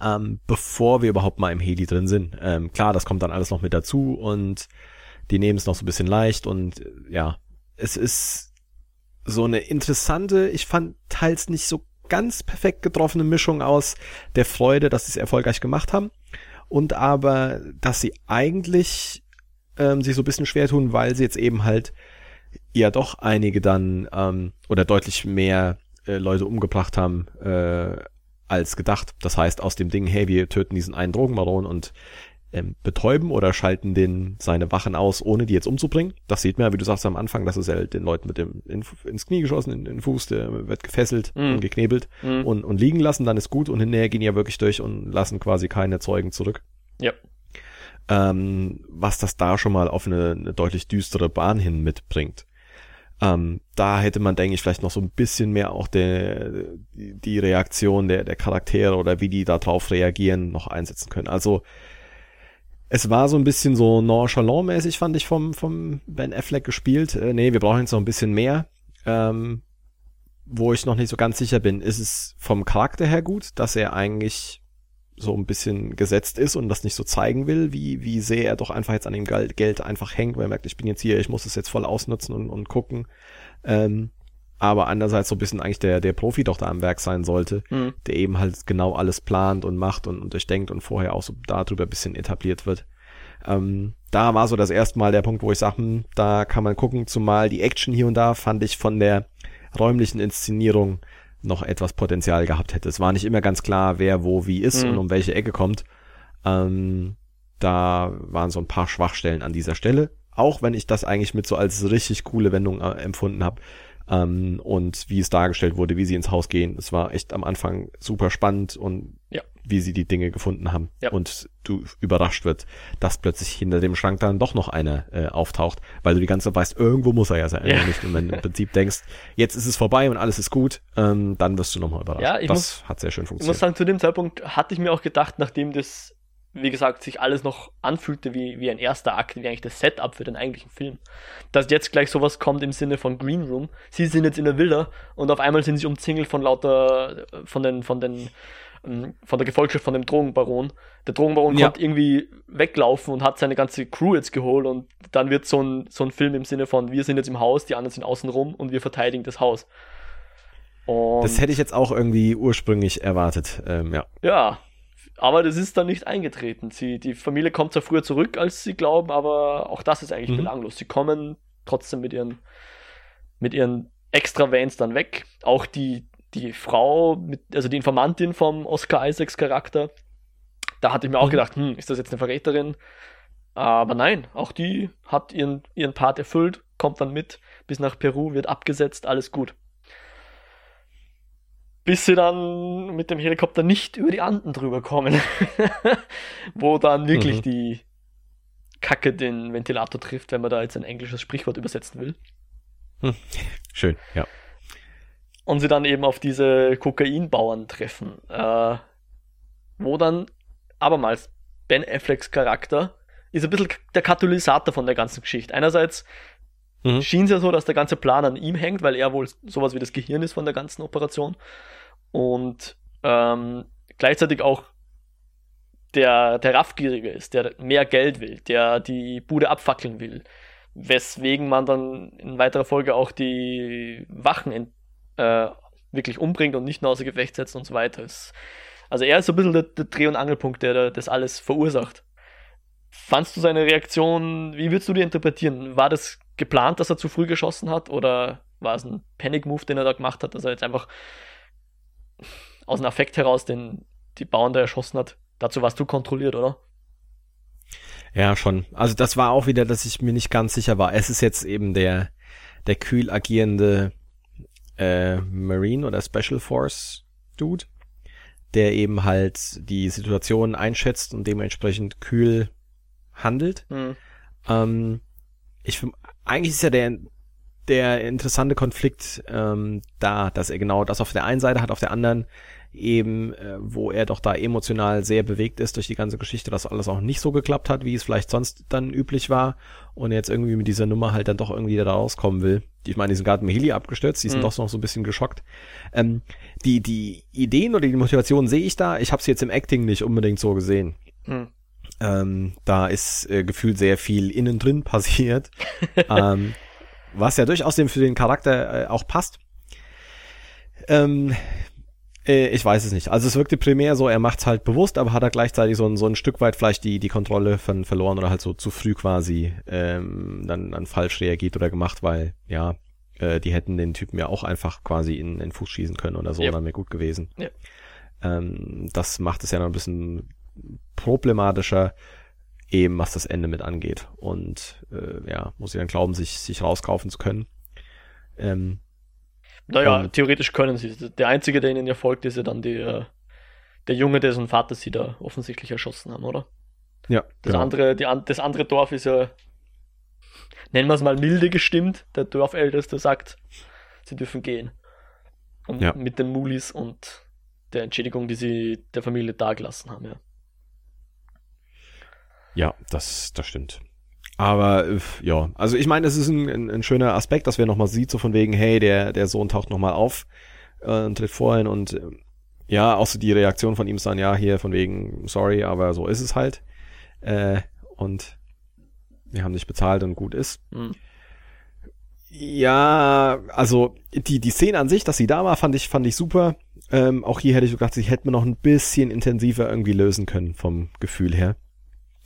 ähm, bevor wir überhaupt mal im Heli drin sind. Ähm, klar, das kommt dann alles noch mit dazu und die nehmen es noch so ein bisschen leicht und ja, es ist so eine interessante, ich fand teils nicht so ganz perfekt getroffene Mischung aus der Freude, dass sie es erfolgreich gemacht haben und aber, dass sie eigentlich ähm, sich so ein bisschen schwer tun, weil sie jetzt eben halt ja doch einige dann ähm, oder deutlich mehr äh, Leute umgebracht haben äh, als gedacht. Das heißt, aus dem Ding, hey, wir töten diesen einen Drogenbaron und ähm, betäuben oder schalten den seine Wachen aus, ohne die jetzt umzubringen. Das sieht man ja, wie du sagst am Anfang, dass es ja den Leuten mit dem in, ins Knie geschossen, in, in den Fuß, der wird gefesselt mm. und geknebelt mm. und, und liegen lassen, dann ist gut und hinterher gehen ja wirklich durch und lassen quasi keine Zeugen zurück. Ja. Ähm, was das da schon mal auf eine, eine deutlich düstere Bahn hin mitbringt. Ähm, da hätte man, denke ich, vielleicht noch so ein bisschen mehr auch der, die Reaktion der, der Charaktere oder wie die darauf reagieren noch einsetzen können. Also es war so ein bisschen so nonchalant-mäßig, fand ich, vom, vom Ben Affleck gespielt. Äh, nee, wir brauchen jetzt noch ein bisschen mehr. Ähm, wo ich noch nicht so ganz sicher bin, ist es vom Charakter her gut, dass er eigentlich so ein bisschen gesetzt ist und das nicht so zeigen will, wie, wie sehr er doch einfach jetzt an dem Geld einfach hängt, weil er merkt, ich bin jetzt hier, ich muss es jetzt voll ausnutzen und, und gucken. Ähm, aber andererseits so ein bisschen eigentlich der, der Profi doch da am Werk sein sollte, mhm. der eben halt genau alles plant und macht und, und durchdenkt und vorher auch so darüber ein bisschen etabliert wird. Ähm, da war so das erste Mal der Punkt, wo ich sage, hm, da kann man gucken, zumal die Action hier und da fand ich von der räumlichen Inszenierung noch etwas Potenzial gehabt hätte. Es war nicht immer ganz klar, wer wo wie ist mhm. und um welche Ecke kommt. Ähm, da waren so ein paar Schwachstellen an dieser Stelle. Auch wenn ich das eigentlich mit so als richtig coole Wendung äh, empfunden habe ähm, und wie es dargestellt wurde, wie sie ins Haus gehen. Es war echt am Anfang super spannend und ja. wie sie die Dinge gefunden haben. Ja. Und du überrascht wird, dass plötzlich hinter dem Schrank dann doch noch einer äh, auftaucht, weil du die ganze Zeit weißt, irgendwo muss er ja sein. Ja. Nicht. Und wenn du im Prinzip denkst, jetzt ist es vorbei und alles ist gut, ähm, dann wirst du nochmal überrascht. Ja, ich das muss, hat sehr schön funktioniert. Ich muss sagen, zu dem Zeitpunkt hatte ich mir auch gedacht, nachdem das wie gesagt, sich alles noch anfühlte wie, wie ein erster Akt, wie eigentlich das Setup für den eigentlichen Film. Dass jetzt gleich sowas kommt im Sinne von Green Room. Sie sind jetzt in der Villa und auf einmal sind sie umzingelt von lauter, von den, von den ähm, von der Gefolgschaft von dem Drogenbaron. Der Drogenbaron ja. konnte irgendwie weglaufen und hat seine ganze Crew jetzt geholt und dann wird so ein, so ein Film im Sinne von, wir sind jetzt im Haus, die anderen sind außen rum und wir verteidigen das Haus. Und das hätte ich jetzt auch irgendwie ursprünglich erwartet, ähm, ja. Ja, aber das ist dann nicht eingetreten. Sie, die Familie kommt zwar früher zurück, als sie glauben, aber auch das ist eigentlich mhm. belanglos. Sie kommen trotzdem mit ihren, mit ihren Extra-Vans dann weg. Auch die, die Frau, mit, also die Informantin vom Oscar Isaacs Charakter, da hatte ich mir auch mhm. gedacht, hm, ist das jetzt eine Verräterin? Aber nein, auch die hat ihren, ihren Part erfüllt, kommt dann mit bis nach Peru, wird abgesetzt, alles gut bis sie dann mit dem Helikopter nicht über die Anden drüber kommen. Wo dann wirklich mhm. die Kacke den Ventilator trifft, wenn man da jetzt ein englisches Sprichwort übersetzen will. Hm. Schön, ja. Und sie dann eben auf diese Kokainbauern treffen. Äh, wo dann abermals Ben Afflecks Charakter ist ein bisschen der Katalysator von der ganzen Geschichte. Einerseits mhm. schien es ja so, dass der ganze Plan an ihm hängt, weil er wohl sowas wie das Gehirn ist von der ganzen Operation und ähm, gleichzeitig auch der, der Raffgierige ist, der mehr Geld will, der die Bude abfackeln will, weswegen man dann in weiterer Folge auch die Wachen in, äh, wirklich umbringt und nicht nur außer Gefecht setzt und so weiter. Es, also er ist so ein bisschen der, der Dreh- und Angelpunkt, der, der das alles verursacht. Fandst du seine Reaktion, wie würdest du die interpretieren? War das geplant, dass er zu früh geschossen hat oder war es ein Panic-Move, den er da gemacht hat, dass er jetzt einfach aus dem Affekt heraus den, die Bauern da erschossen hat. Dazu warst du kontrolliert, oder? Ja, schon. Also das war auch wieder, dass ich mir nicht ganz sicher war. Es ist jetzt eben der, der kühl agierende äh, Marine oder Special Force Dude, der eben halt die Situation einschätzt und dementsprechend kühl handelt. Mhm. Ähm, ich eigentlich ist ja der der interessante Konflikt ähm, da, dass er genau das auf der einen Seite hat, auf der anderen eben, äh, wo er doch da emotional sehr bewegt ist durch die ganze Geschichte, dass alles auch nicht so geklappt hat, wie es vielleicht sonst dann üblich war und jetzt irgendwie mit dieser Nummer halt dann doch irgendwie da rauskommen will. Ich meine, die sind gerade mit Heli abgestürzt, die sind mhm. doch noch so ein bisschen geschockt. Ähm, die, die Ideen oder die Motivation sehe ich da, ich habe sie jetzt im Acting nicht unbedingt so gesehen. Mhm. Ähm, da ist äh, gefühlt sehr viel innen drin passiert. ähm, was ja durchaus für den Charakter äh, auch passt. Ähm, äh, ich weiß es nicht. Also es wirkte primär so, er macht's halt bewusst, aber hat er gleichzeitig so ein, so ein Stück weit vielleicht die, die Kontrolle von verloren oder halt so zu früh quasi ähm, dann, dann falsch reagiert oder gemacht, weil ja, äh, die hätten den Typen ja auch einfach quasi in den Fuß schießen können oder so, ja. dann wäre gut gewesen. Ja. Ähm, das macht es ja noch ein bisschen problematischer eben was das Ende mit angeht. Und äh, ja, muss ich dann glauben, sich, sich rauskaufen zu können. Ähm, naja, und, theoretisch können sie. Der Einzige, der ihnen ja folgt, ist ja dann die, äh, der Junge, dessen Vater sie da offensichtlich erschossen haben, oder? Ja. Das, genau. andere, die, das andere Dorf ist ja, nennen wir es mal milde gestimmt. Der Dorfälteste sagt, sie dürfen gehen. Und ja. mit den Mulis und der Entschädigung, die sie der Familie dagelassen haben, ja. Ja, das, das stimmt. Aber äh, ja, also ich meine, es ist ein, ein, ein schöner Aspekt, dass wir nochmal sieht, so von wegen, hey, der, der Sohn taucht nochmal auf äh, und tritt vorhin und äh, ja, auch so die Reaktion von ihm ist dann, ja, hier von wegen, sorry, aber so ist es halt. Äh, und wir haben nicht bezahlt und gut ist. Mhm. Ja, also die, die Szene an sich, dass sie da war, fand ich, fand ich super. Ähm, auch hier hätte ich gedacht, sie hätte man noch ein bisschen intensiver irgendwie lösen können vom Gefühl her.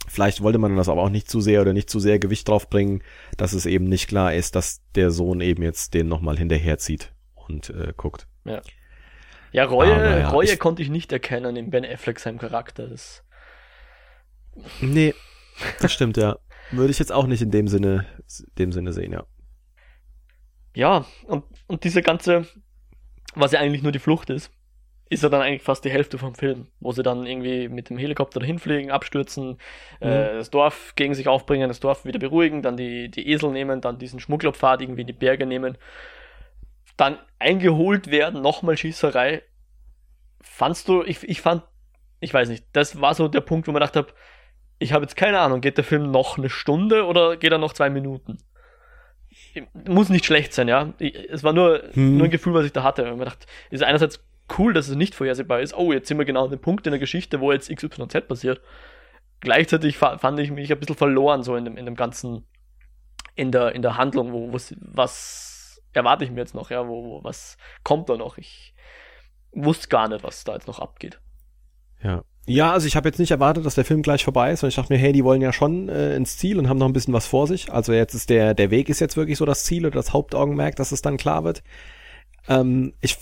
Vielleicht wollte man das aber auch nicht zu sehr oder nicht zu sehr Gewicht drauf bringen, dass es eben nicht klar ist, dass der Sohn eben jetzt den nochmal hinterherzieht und äh, guckt. Ja. Ja, Reue, ja, Reue ich, konnte ich nicht erkennen in Ben Affleck seinem Charakter. Das nee, das stimmt, ja. Würde ich jetzt auch nicht in dem Sinne, dem Sinne sehen, ja. Ja, und, und diese ganze, was ja eigentlich nur die Flucht ist, ist ja dann eigentlich fast die Hälfte vom Film, wo sie dann irgendwie mit dem Helikopter dahin fliegen, abstürzen, äh, mhm. äh, das Dorf gegen sich aufbringen, das Dorf wieder beruhigen, dann die, die Esel nehmen, dann diesen Schmugglerpfad irgendwie in die Berge nehmen, dann eingeholt werden, nochmal Schießerei. Fandst du, ich, ich fand, ich weiß nicht, das war so der Punkt, wo man gedacht habe, ich habe jetzt keine Ahnung, geht der Film noch eine Stunde oder geht er noch zwei Minuten? Muss nicht schlecht sein, ja. Es war nur, hm. nur ein Gefühl, was ich da hatte. Man dachte, ist einerseits cool, dass es nicht vorhersehbar ist. Oh, jetzt sind wir genau an dem Punkt in der Geschichte, wo jetzt XYZ passiert. Gleichzeitig fand ich mich ein bisschen verloren, so in dem, in dem ganzen, in der, in der Handlung, wo, was erwarte ich mir jetzt noch, ja, wo, wo was kommt da noch? Ich wusste gar nicht, was da jetzt noch abgeht. Ja. Ja, also ich habe jetzt nicht erwartet, dass der Film gleich vorbei ist, sondern ich dachte mir, hey, die wollen ja schon äh, ins Ziel und haben noch ein bisschen was vor sich. Also jetzt ist der, der Weg ist jetzt wirklich so das Ziel oder das Hauptaugenmerk, dass es dann klar wird. Ähm, ich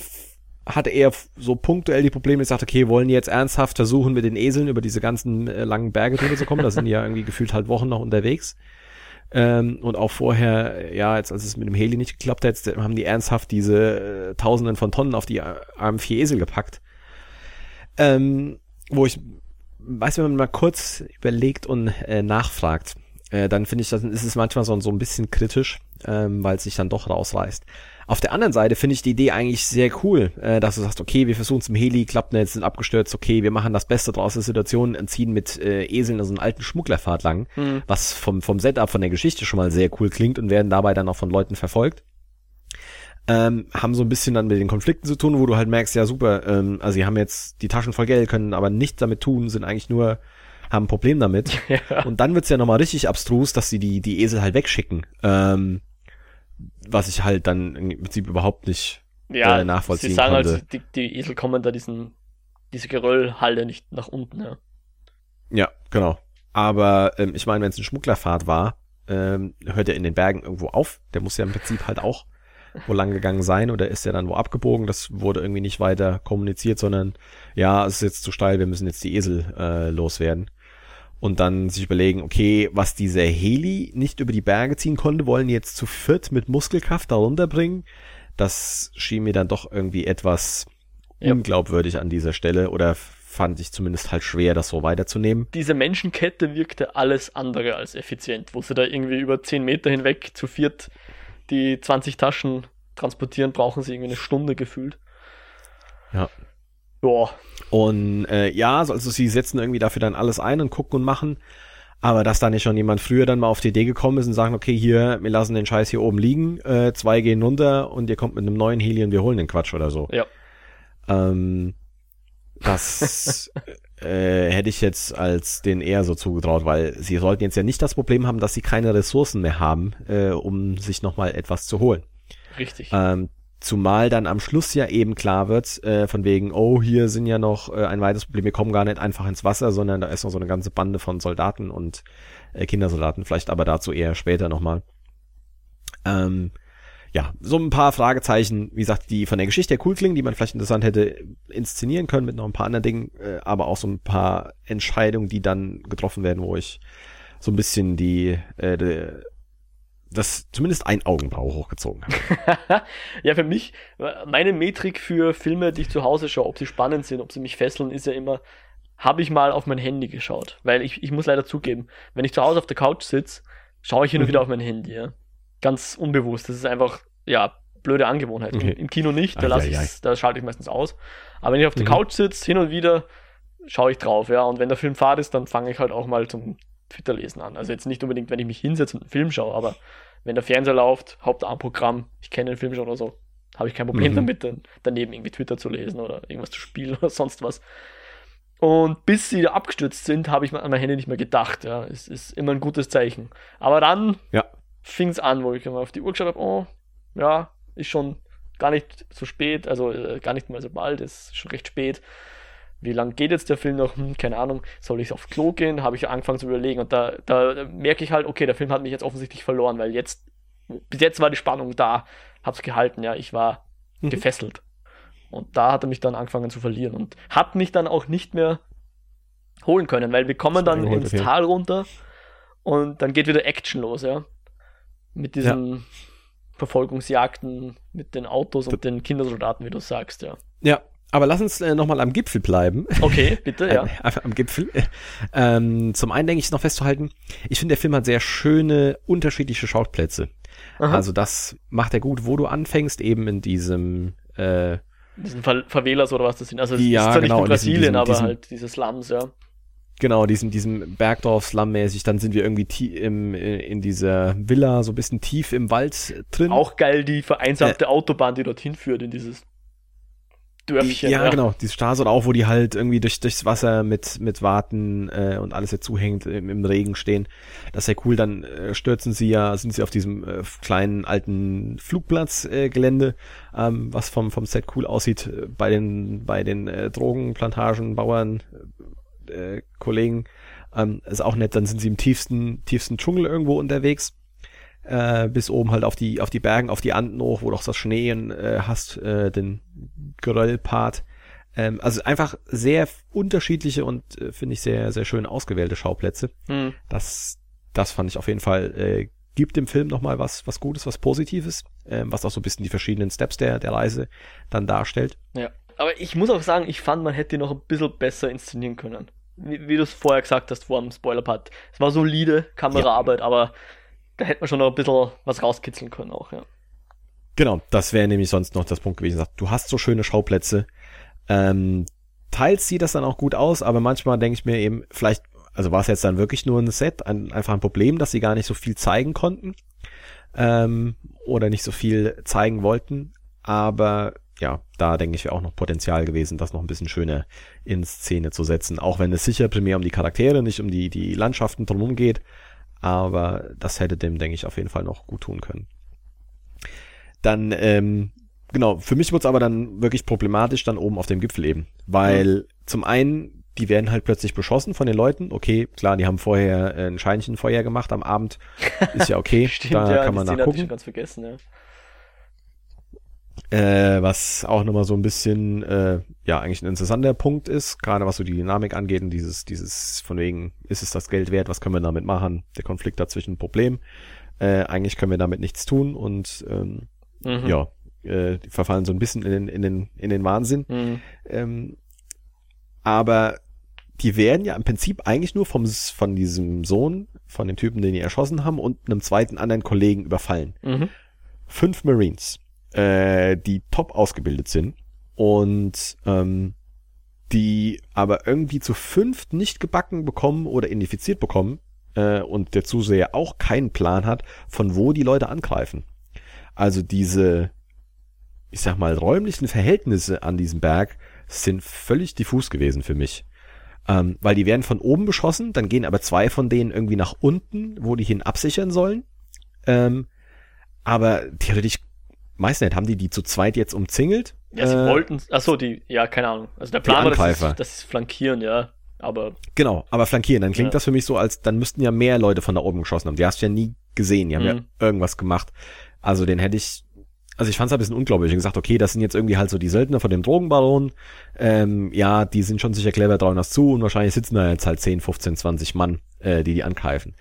hatte eher so punktuell die Probleme, ich sagte, okay, wollen jetzt ernsthaft versuchen, mit den Eseln über diese ganzen äh, langen Berge drüber zu kommen? Da sind ja irgendwie gefühlt halt Wochen noch unterwegs. Ähm, und auch vorher, ja, jetzt als es mit dem Heli nicht geklappt hat, haben die ernsthaft diese äh, Tausenden von Tonnen auf die armen vier Esel gepackt. Ähm, wo ich weiß, wenn man mal kurz überlegt und äh, nachfragt, äh, dann finde ich, das ist es manchmal so, so ein bisschen kritisch, ähm, weil es sich dann doch rausreißt. Auf der anderen Seite finde ich die Idee eigentlich sehr cool, äh, dass du sagst, okay, wir versuchen es im Heli, klappt nicht, sind abgestürzt, okay, wir machen das Beste draus der Situation, ziehen mit äh, Eseln so einen alten Schmugglerpfad lang, mhm. was vom, vom Setup, von der Geschichte schon mal sehr cool klingt und werden dabei dann auch von Leuten verfolgt ähm, haben so ein bisschen dann mit den Konflikten zu tun, wo du halt merkst, ja super, ähm, also sie haben jetzt die Taschen voll Geld, können aber nichts damit tun, sind eigentlich nur, haben ein Problem damit. Ja. Und dann wird's ja nochmal richtig abstrus, dass sie die, die Esel halt wegschicken. Ähm, was ich halt dann im Prinzip überhaupt nicht ja, äh, nachvollziehen sie sagen halt, konnte. Halt, die, die Esel kommen da diesen, diese Geröllhalle nicht nach unten, ja. Ja, genau. Aber ähm, ich meine, wenn es ein Schmugglerfahrt war, ähm, hört er in den Bergen irgendwo auf. Der muss ja im Prinzip halt auch wo lang gegangen sein oder ist er dann wo abgebogen? Das wurde irgendwie nicht weiter kommuniziert, sondern ja, es ist jetzt zu steil, wir müssen jetzt die Esel äh, loswerden. Und dann sich überlegen, okay, was dieser Heli nicht über die Berge ziehen konnte, wollen jetzt zu viert mit Muskelkraft darunter bringen. Das schien mir dann doch irgendwie etwas ja. unglaubwürdig an dieser Stelle oder fand ich zumindest halt schwer, das so weiterzunehmen. Diese Menschenkette wirkte alles andere als effizient, wo sie da irgendwie über zehn Meter hinweg zu viert die 20 Taschen transportieren, brauchen sie irgendwie eine Stunde gefühlt. Ja. Boah. Und äh, ja, also sie setzen irgendwie dafür dann alles ein und gucken und machen. Aber dass da nicht schon jemand früher dann mal auf die Idee gekommen ist und sagen, okay, hier, wir lassen den Scheiß hier oben liegen, äh, zwei gehen runter und ihr kommt mit einem neuen Heli und wir holen den Quatsch oder so. Ja. Ähm, das äh, hätte ich jetzt als den eher so zugetraut, weil sie sollten jetzt ja nicht das Problem haben, dass sie keine Ressourcen mehr haben, äh, um sich nochmal etwas zu holen. Richtig. Ähm, zumal dann am Schluss ja eben klar wird, äh, von wegen, oh, hier sind ja noch äh, ein weiteres Problem, wir kommen gar nicht einfach ins Wasser, sondern da ist noch so eine ganze Bande von Soldaten und äh, Kindersoldaten, vielleicht aber dazu eher später nochmal. Ähm, ja, so ein paar Fragezeichen, wie gesagt, die von der Geschichte her cool klingen, die man vielleicht interessant hätte inszenieren können mit noch ein paar anderen Dingen, äh, aber auch so ein paar Entscheidungen, die dann getroffen werden, wo ich so ein bisschen die, äh, die das zumindest ein Augenbraue hochgezogen habe. ja, für mich, meine Metrik für Filme, die ich zu Hause schaue, ob sie spannend sind, ob sie mich fesseln, ist ja immer, habe ich mal auf mein Handy geschaut. Weil ich, ich muss leider zugeben, wenn ich zu Hause auf der Couch sitze, schaue ich hin und mhm. wieder auf mein Handy, ja ganz unbewusst. Das ist einfach, ja, blöde Angewohnheit. Okay. Im Kino nicht, da, lass ich's, da schalte ich meistens aus. Aber wenn ich auf der mhm. Couch sitze, hin und wieder schaue ich drauf, ja. Und wenn der Film fad ist, dann fange ich halt auch mal zum Twitter-Lesen an. Also jetzt nicht unbedingt, wenn ich mich hinsetze und einen Film schaue, aber wenn der Fernseher läuft, Hauptarmprogramm, ich kenne den Film schon oder so, habe ich kein Problem mhm. damit, dann daneben irgendwie Twitter zu lesen oder irgendwas zu spielen oder sonst was. Und bis sie abgestürzt sind, habe ich an mein Handy nicht mehr gedacht. Ja, es ist immer ein gutes Zeichen. Aber dann ja fing es an, wo ich mal auf die Uhr geschaut habe, oh, ja, ist schon gar nicht so spät, also äh, gar nicht mal so bald, ist schon recht spät. Wie lange geht jetzt der Film noch? Hm, keine Ahnung. Soll ich aufs Klo gehen? Habe ich angefangen zu überlegen. Und da, da merke ich halt, okay, der Film hat mich jetzt offensichtlich verloren, weil jetzt, bis jetzt war die Spannung da, hab's gehalten, ja, ich war mhm. gefesselt. Und da hat er mich dann angefangen zu verlieren und hat mich dann auch nicht mehr holen können, weil wir kommen dann ins Tal runter und dann geht wieder Action los, ja. Mit diesen ja. Verfolgungsjagden mit den Autos und den Kindersoldaten, wie du sagst, ja. Ja, aber lass uns äh, nochmal am Gipfel bleiben. Okay, bitte, ja. Einfach am Gipfel. Ähm, zum einen denke ich noch festzuhalten, ich finde, der Film hat sehr schöne, unterschiedliche Schauplätze. Aha. Also das macht er gut, wo du anfängst, eben in diesem äh, diesen Ver Favelas oder was das sind. Also es ja, ist zwar genau, nicht in Brasilien, diesem, aber diesem, halt diese Slums, ja. Genau, diesem, diesem Bergdorf Slum-mäßig. Dann sind wir irgendwie im, in dieser Villa, so ein bisschen tief im Wald drin. Auch geil, die vereinsamte äh, Autobahn, die dorthin führt, in dieses Dörfchen. Ja, ja, genau, diese Straße oder auch, wo die halt irgendwie durch, durchs Wasser mit, mit Warten äh, und alles dazu hängt, im, im Regen stehen. Das ist ja cool, dann äh, stürzen sie ja, sind sie auf diesem äh, kleinen alten Flugplatzgelände, äh, Gelände, ähm, was vom, vom Set cool aussieht, äh, bei den, bei den äh, Drogenplantagen, Bauern, äh, Kollegen. Ähm, ist auch nett, dann sind sie im tiefsten, tiefsten Dschungel irgendwo unterwegs äh, bis oben halt auf die, auf die Bergen, auf die Anden hoch, wo du auch das Schnee äh, hast, äh, den Geröllpart. Ähm, also einfach sehr unterschiedliche und äh, finde ich sehr, sehr schön ausgewählte Schauplätze. Mhm. Das, das fand ich auf jeden Fall, äh, gibt dem Film nochmal was, was Gutes, was Positives, äh, was auch so ein bisschen die verschiedenen Steps der, der Reise dann darstellt. Ja. Aber ich muss auch sagen, ich fand, man hätte noch ein bisschen besser inszenieren können. Wie, wie du es vorher gesagt hast vor dem Spoiler-Part. Es war solide Kameraarbeit, ja. aber da hätte man schon noch ein bisschen was rauskitzeln können auch, ja. Genau, das wäre nämlich sonst noch das Punkt gewesen. Du hast so schöne Schauplätze. Ähm, teils sieht das dann auch gut aus, aber manchmal denke ich mir eben, vielleicht, also war es jetzt dann wirklich nur ein Set, ein, einfach ein Problem, dass sie gar nicht so viel zeigen konnten ähm, oder nicht so viel zeigen wollten. Aber ja, da denke ich, wäre auch noch Potenzial gewesen, das noch ein bisschen schöner in Szene zu setzen. Auch wenn es sicher primär um die Charaktere, nicht um die, die Landschaften drumherum geht. Aber das hätte dem, denke ich, auf jeden Fall noch gut tun können. Dann, ähm, genau, für mich wurde es aber dann wirklich problematisch dann oben auf dem Gipfel eben. Weil mhm. zum einen, die werden halt plötzlich beschossen von den Leuten. Okay, klar, die haben vorher ein Scheinchenfeuer gemacht am Abend. Ist ja okay. Stimmt, da ja, kann man nachgucken. Ich ganz vergessen, ja. Äh, was auch nochmal so ein bisschen, äh, ja, eigentlich ein interessanter Punkt ist, gerade was so die Dynamik angeht und dieses, dieses von wegen, ist es das Geld wert, was können wir damit machen? Der Konflikt dazwischen ein Problem. Äh, eigentlich können wir damit nichts tun und ähm, mhm. ja, äh, die verfallen so ein bisschen in den, in den, in den Wahnsinn. Mhm. Ähm, aber die werden ja im Prinzip eigentlich nur vom, von diesem Sohn, von dem Typen, den die erschossen haben, und einem zweiten anderen Kollegen überfallen. Mhm. Fünf Marines äh, die top ausgebildet sind und ähm, die aber irgendwie zu fünft nicht gebacken bekommen oder identifiziert bekommen äh, und der Zuseher auch keinen Plan hat, von wo die Leute angreifen. Also diese, ich sag mal, räumlichen Verhältnisse an diesem Berg sind völlig diffus gewesen für mich. Ähm, weil die werden von oben beschossen, dann gehen aber zwei von denen irgendwie nach unten, wo die hin absichern sollen. Ähm, aber theoretisch Meist nicht. Haben die die zu zweit jetzt umzingelt? Ja, sie äh, wollten. Achso, die. Ja, keine Ahnung. Also der Plan war, dass sie, dass sie flankieren, ja. Aber. Genau, aber flankieren. Dann klingt ja. das für mich so, als dann müssten ja mehr Leute von da oben geschossen haben. Die hast du ja nie gesehen. Die haben mhm. ja irgendwas gemacht. Also den hätte ich. Also ich fand es ein bisschen unglaublich. Ich habe gesagt, okay, das sind jetzt irgendwie halt so die Söldner von dem Drogenbaron. Ähm, ja, die sind schon sicher clever, trauen das zu und wahrscheinlich sitzen da jetzt halt 10, 15, 20 Mann, äh, die die angreifen.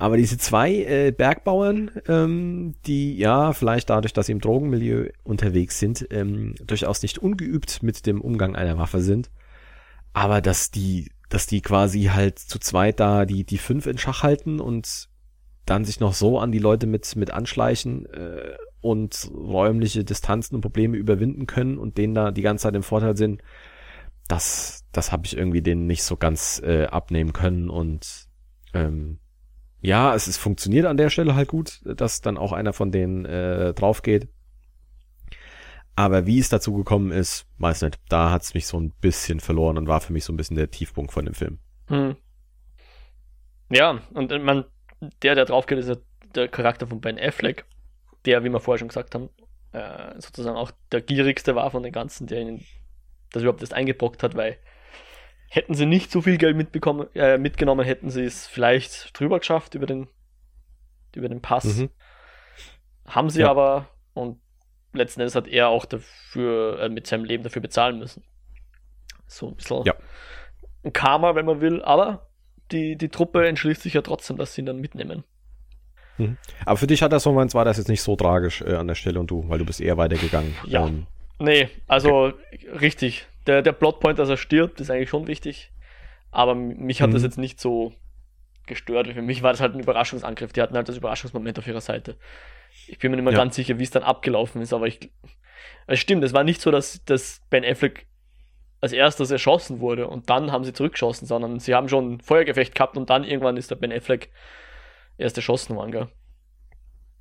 Aber diese zwei äh, Bergbauern, ähm, die ja vielleicht dadurch, dass sie im Drogenmilieu unterwegs sind, ähm, durchaus nicht ungeübt mit dem Umgang einer Waffe sind, aber dass die, dass die quasi halt zu zweit da die die fünf in Schach halten und dann sich noch so an die Leute mit mit anschleichen äh, und räumliche Distanzen und Probleme überwinden können und denen da die ganze Zeit im Vorteil sind, das das habe ich irgendwie denen nicht so ganz äh, abnehmen können und ähm, ja, es ist funktioniert an der Stelle halt gut, dass dann auch einer von denen äh, drauf geht. Aber wie es dazu gekommen ist, weiß nicht. Da hat es mich so ein bisschen verloren und war für mich so ein bisschen der Tiefpunkt von dem Film. Hm. Ja, und man, der, der drauf geht, ist ja der Charakter von Ben Affleck, der, wie wir vorher schon gesagt haben, äh, sozusagen auch der gierigste war von den ganzen, der ihn das überhaupt erst eingebrockt hat, weil Hätten sie nicht so viel Geld mitbekommen, äh, mitgenommen, hätten sie es vielleicht drüber geschafft über den, über den Pass. Mhm. Haben sie ja. aber und letzten Endes hat er auch dafür äh, mit seinem Leben dafür bezahlen müssen. So ein bisschen ja. ein Karma, wenn man will, aber die, die Truppe entschließt sich ja trotzdem, dass sie ihn dann mitnehmen. Mhm. Aber für dich hat das Moment war das jetzt nicht so tragisch äh, an der Stelle und du, weil du bist eher weitergegangen. Ja. Ähm, nee, also okay. richtig der, der Plotpoint, dass er stirbt, ist eigentlich schon wichtig. Aber mich hat mhm. das jetzt nicht so gestört. Für mich war das halt ein Überraschungsangriff. Die hatten halt das Überraschungsmoment auf ihrer Seite. Ich bin mir nicht mehr ja. ganz sicher, wie es dann abgelaufen ist, aber ich. Es stimmt, es war nicht so, dass, dass Ben Affleck als erstes erschossen wurde und dann haben sie zurückgeschossen, sondern sie haben schon ein Feuergefecht gehabt und dann irgendwann ist der Ben Affleck erst erschossen worden, gell?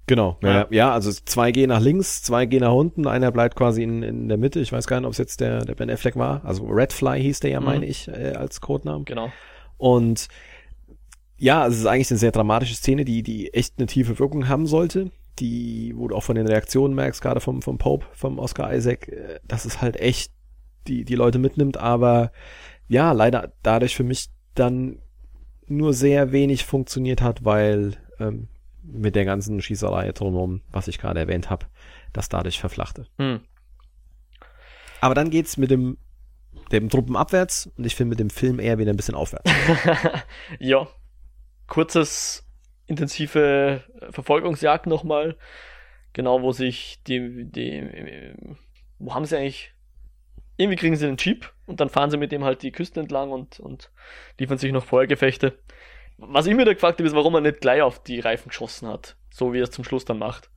Genau, ja. ja, also zwei gehen nach links, zwei gehen nach unten, einer bleibt quasi in, in der Mitte. Ich weiß gar nicht, ob es jetzt der, der Ben Affleck war. Also Redfly hieß der ja, mhm. meine ich, äh, als Codenamen. Genau. Und ja, es ist eigentlich eine sehr dramatische Szene, die, die echt eine tiefe Wirkung haben sollte. Die, wo du auch von den Reaktionen merkst, gerade vom, vom Pope, vom Oscar Isaac, äh, dass es halt echt die, die Leute mitnimmt, aber ja, leider dadurch für mich dann nur sehr wenig funktioniert hat, weil ähm, mit der ganzen Schießerei drumherum, was ich gerade erwähnt habe, das dadurch verflachte. Hm. Aber dann geht's mit dem dem Truppen abwärts und ich finde mit dem Film eher wieder ein bisschen aufwärts. ja. Kurzes, intensive Verfolgungsjagd nochmal. Genau, wo sich die, die, wo haben sie eigentlich, irgendwie kriegen sie den Jeep und dann fahren sie mit dem halt die Küste entlang und, und liefern sich noch Feuergefechte. Was ich mir da gefragt habe, ist, warum er nicht gleich auf die Reifen geschossen hat, so wie er es zum Schluss dann macht.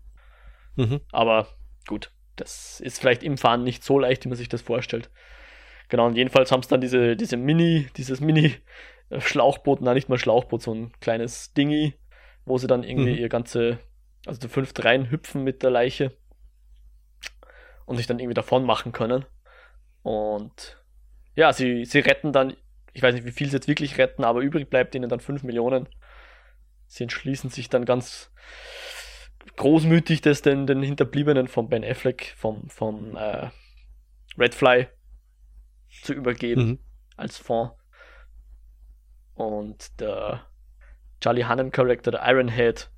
Mhm. Aber gut, das ist vielleicht im Fahren nicht so leicht, wie man sich das vorstellt. Genau, und jedenfalls haben es dann diese, diese Mini, dieses Mini-Schlauchboot, nein, nicht mal Schlauchboot, so ein kleines Dingi, wo sie dann irgendwie mhm. ihr ganze, also die fünf rein hüpfen mit der Leiche und sich dann irgendwie davon machen können. Und ja, sie, sie retten dann, ich weiß nicht, wie viel sie jetzt wirklich retten, aber übrig bleibt ihnen dann 5 Millionen. Sie entschließen sich dann ganz großmütig, das den, den Hinterbliebenen von Ben Affleck, vom, vom äh, Redfly zu übergeben mhm. als Fonds. Und der Charlie Hannem Charakter, der Ironhead,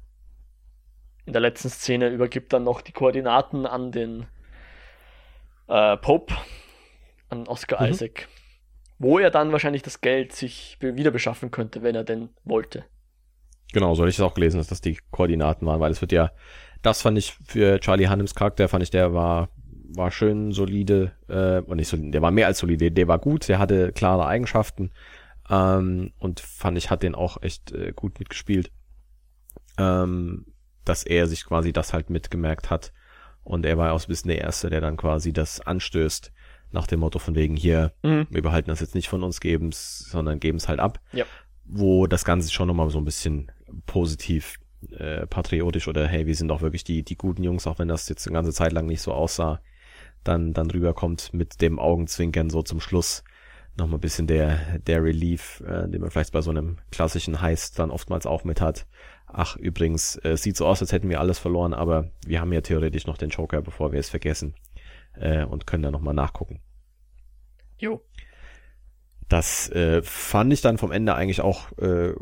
in der letzten Szene übergibt dann noch die Koordinaten an den äh, Pope, an Oscar mhm. Isaac, wo er dann wahrscheinlich das Geld sich wieder beschaffen könnte, wenn er denn wollte. Genau, so hatte ich es auch gelesen, dass das die Koordinaten waren, weil es wird ja, das fand ich für Charlie Hannems Charakter, fand ich, der war, war schön solide, äh, und nicht solide, der war mehr als solide, der war gut, der hatte klare Eigenschaften, ähm, und fand ich, hat den auch echt äh, gut mitgespielt, ähm, dass er sich quasi das halt mitgemerkt hat, und er war auch so ein bisschen der Erste, der dann quasi das anstößt, nach dem Motto von wegen hier, mhm. wir behalten das jetzt nicht von uns, geben sondern geben es halt ab. Ja. Wo das Ganze schon nochmal so ein bisschen positiv äh, patriotisch oder hey, wir sind doch wirklich die, die guten Jungs, auch wenn das jetzt eine ganze Zeit lang nicht so aussah, dann, dann rüberkommt mit dem Augenzwinkern so zum Schluss nochmal ein bisschen der, der Relief, äh, den man vielleicht bei so einem klassischen Heist dann oftmals auch mit hat. Ach, übrigens, äh, sieht so aus, als hätten wir alles verloren, aber wir haben ja theoretisch noch den Joker, bevor wir es vergessen äh, und können da nochmal nachgucken. Jo. Das äh, fand ich dann vom Ende eigentlich auch äh,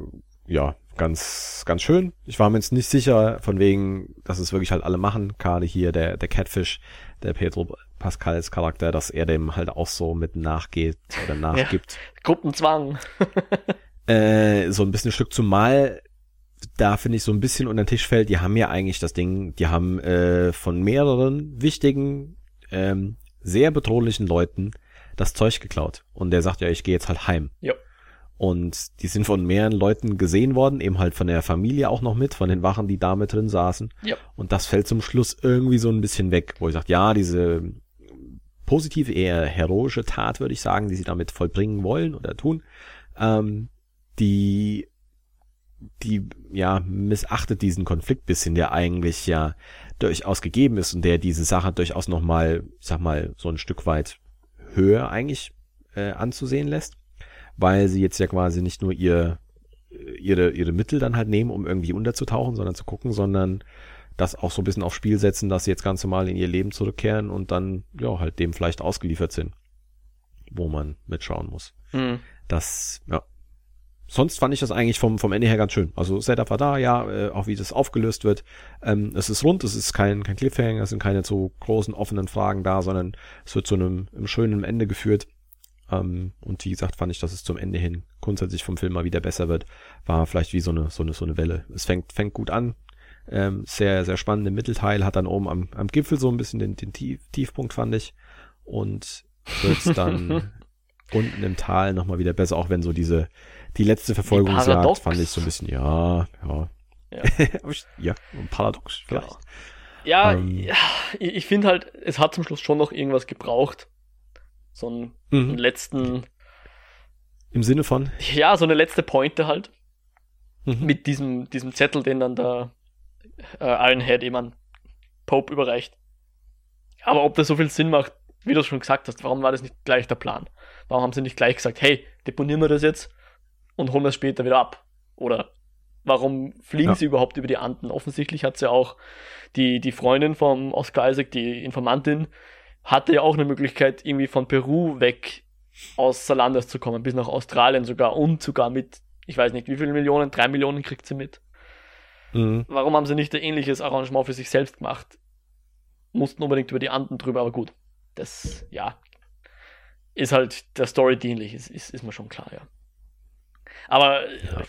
ja ganz ganz schön. Ich war mir jetzt nicht sicher von wegen, dass es wirklich halt alle machen. Gerade hier der der Catfish, der Pedro Pascals Charakter, dass er dem halt auch so mit nachgeht oder nachgibt. Ja, Gruppenzwang. äh, so ein bisschen ein Stück zumal da finde ich so ein bisschen unter den Tisch fällt, die haben ja eigentlich das Ding, die haben äh, von mehreren wichtigen ähm, sehr bedrohlichen Leuten das Zeug geklaut. Und der sagt ja, ich gehe jetzt halt heim. Ja. Und die sind von mehreren Leuten gesehen worden, eben halt von der Familie auch noch mit, von den Wachen, die da mit drin saßen. Ja. Und das fällt zum Schluss irgendwie so ein bisschen weg, wo ich sage, ja, diese positive, eher heroische Tat, würde ich sagen, die sie damit vollbringen wollen oder tun, ähm, die die ja missachtet diesen Konflikt bisschen, der eigentlich ja durchaus gegeben ist und der diese Sache durchaus nochmal, ich sag mal, so ein Stück weit höher eigentlich äh, anzusehen lässt, weil sie jetzt ja quasi nicht nur ihr ihre ihre Mittel dann halt nehmen, um irgendwie unterzutauchen, sondern zu gucken, sondern das auch so ein bisschen aufs Spiel setzen, dass sie jetzt ganz normal in ihr Leben zurückkehren und dann ja halt dem vielleicht ausgeliefert sind, wo man mitschauen muss. Mhm. Das ja sonst fand ich das eigentlich vom, vom Ende her ganz schön. Also Setup war da, ja, äh, auch wie das aufgelöst wird. Ähm, es ist rund, es ist kein, kein Cliffhanger, es sind keine so großen offenen Fragen da, sondern es wird zu einem, einem schönen Ende geführt. Ähm, und wie gesagt, fand ich, dass es zum Ende hin grundsätzlich vom Film mal wieder besser wird. War vielleicht wie so eine, so eine, so eine Welle. Es fängt, fängt gut an. Ähm, sehr, sehr spannend im Mittelteil, hat dann oben am, am Gipfel so ein bisschen den, den Tief, Tiefpunkt, fand ich. Und wird dann unten im Tal nochmal wieder besser, auch wenn so diese, die letzte Verfolgungsjagd fand ich so ein bisschen, ja, ja. Ja, ja Paradox vielleicht. Genau. Ja, ähm, ja ich, finde halt, es hat zum Schluss schon noch irgendwas gebraucht. So einen, mhm. einen letzten. Im Sinne von? Ja, so eine letzte Pointe halt. Mhm. Mit diesem, diesem Zettel, den dann der äh, Iron Head eben an Pope überreicht. Aber ob das so viel Sinn macht, wie du schon gesagt hast, warum war das nicht gleich der Plan? Warum haben sie nicht gleich gesagt, hey, deponieren wir das jetzt und holen es später wieder ab? Oder warum fliegen ja. sie überhaupt über die Anden? Offensichtlich hat sie auch die, die Freundin vom Oscar Isaac, die Informantin, hatte ja auch eine Möglichkeit, irgendwie von Peru weg aus Salandas zu kommen, bis nach Australien sogar und sogar mit, ich weiß nicht, wie viele Millionen, drei Millionen kriegt sie mit. Mhm. Warum haben sie nicht ein ähnliches Arrangement für sich selbst gemacht? Mussten unbedingt über die Anden drüber, aber gut. Das, ja, ist halt der Story dienlich, ist, ist, ist mir schon klar, ja. Aber, ja,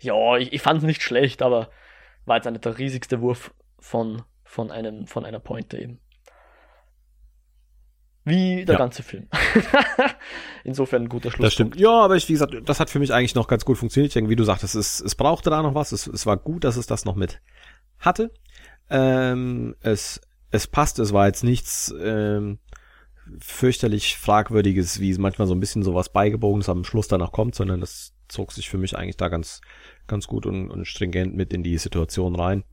ja ich, ich fand es nicht schlecht, aber war jetzt nicht der riesigste Wurf von, von, einem, von einer Pointe eben. Wie der ja. ganze Film. Insofern ein guter Schluss. Das stimmt. Ja, aber ich, wie gesagt, das hat für mich eigentlich noch ganz gut funktioniert. Ich denke, wie du sagtest, es, es brauchte da noch was. Es, es war gut, dass es das noch mit hatte. Ähm, es, es passt, es war jetzt nichts ähm, fürchterlich Fragwürdiges, wie manchmal so ein bisschen sowas Beigebogenes am Schluss danach kommt, sondern das zog sich für mich eigentlich da ganz, ganz gut und, und stringent mit in die Situation rein.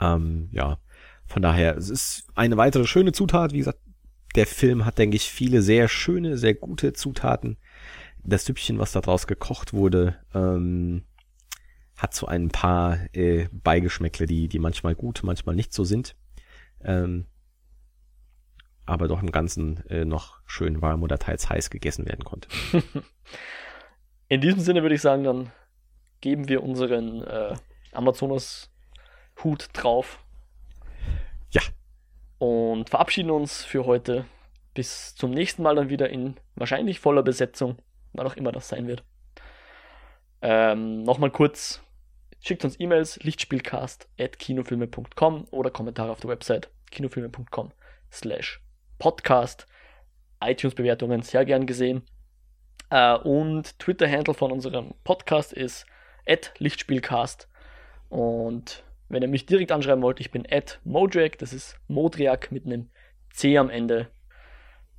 Ähm, ja, von daher, es ist eine weitere schöne Zutat. Wie gesagt, der Film hat, denke ich, viele sehr schöne, sehr gute Zutaten. Das Süppchen, was da draus gekocht wurde, ähm, hat so ein paar äh, Beigeschmäckle, die, die manchmal gut, manchmal nicht so sind. Ähm, aber doch im Ganzen äh, noch schön warm oder teils heiß gegessen werden konnte. In diesem Sinne würde ich sagen, dann geben wir unseren äh, Amazonas-Hut drauf. Ja, und verabschieden uns für heute. Bis zum nächsten Mal dann wieder in wahrscheinlich voller Besetzung, wann auch immer das sein wird. Ähm, Nochmal kurz, schickt uns E-Mails, lichtspielcast.kinofilme.com oder Kommentare auf der Website kinofilme.com slash podcast. iTunes-Bewertungen sehr gern gesehen. Äh, und Twitter-Handle von unserem Podcast ist lichtspielcast. Und wenn ihr mich direkt anschreiben wollt, ich bin Modriak, das ist Modriak mit einem C am Ende.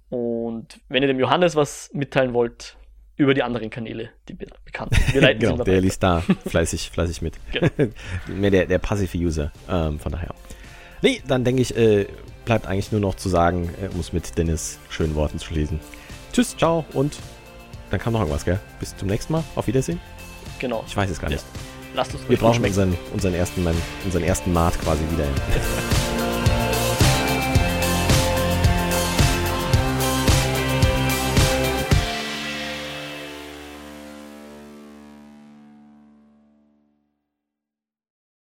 Und wenn ihr dem Johannes was mitteilen wollt, über die anderen Kanäle, die bekannt sind. Wir leiten genau, der liest da fleißig, fleißig mit. Genau. Mehr der, der passive User, ähm, von daher. Nee, dann denke ich, äh, bleibt eigentlich nur noch zu sagen, äh, um es mit Dennis schönen Worten zu schließen. Tschüss, ciao und dann kam noch irgendwas, gell? Bis zum nächsten Mal. Auf Wiedersehen. Genau. Ich weiß es gar nicht. Lasst uns Wir brauchen unseren, unseren, ersten, unseren ersten Mart quasi wieder.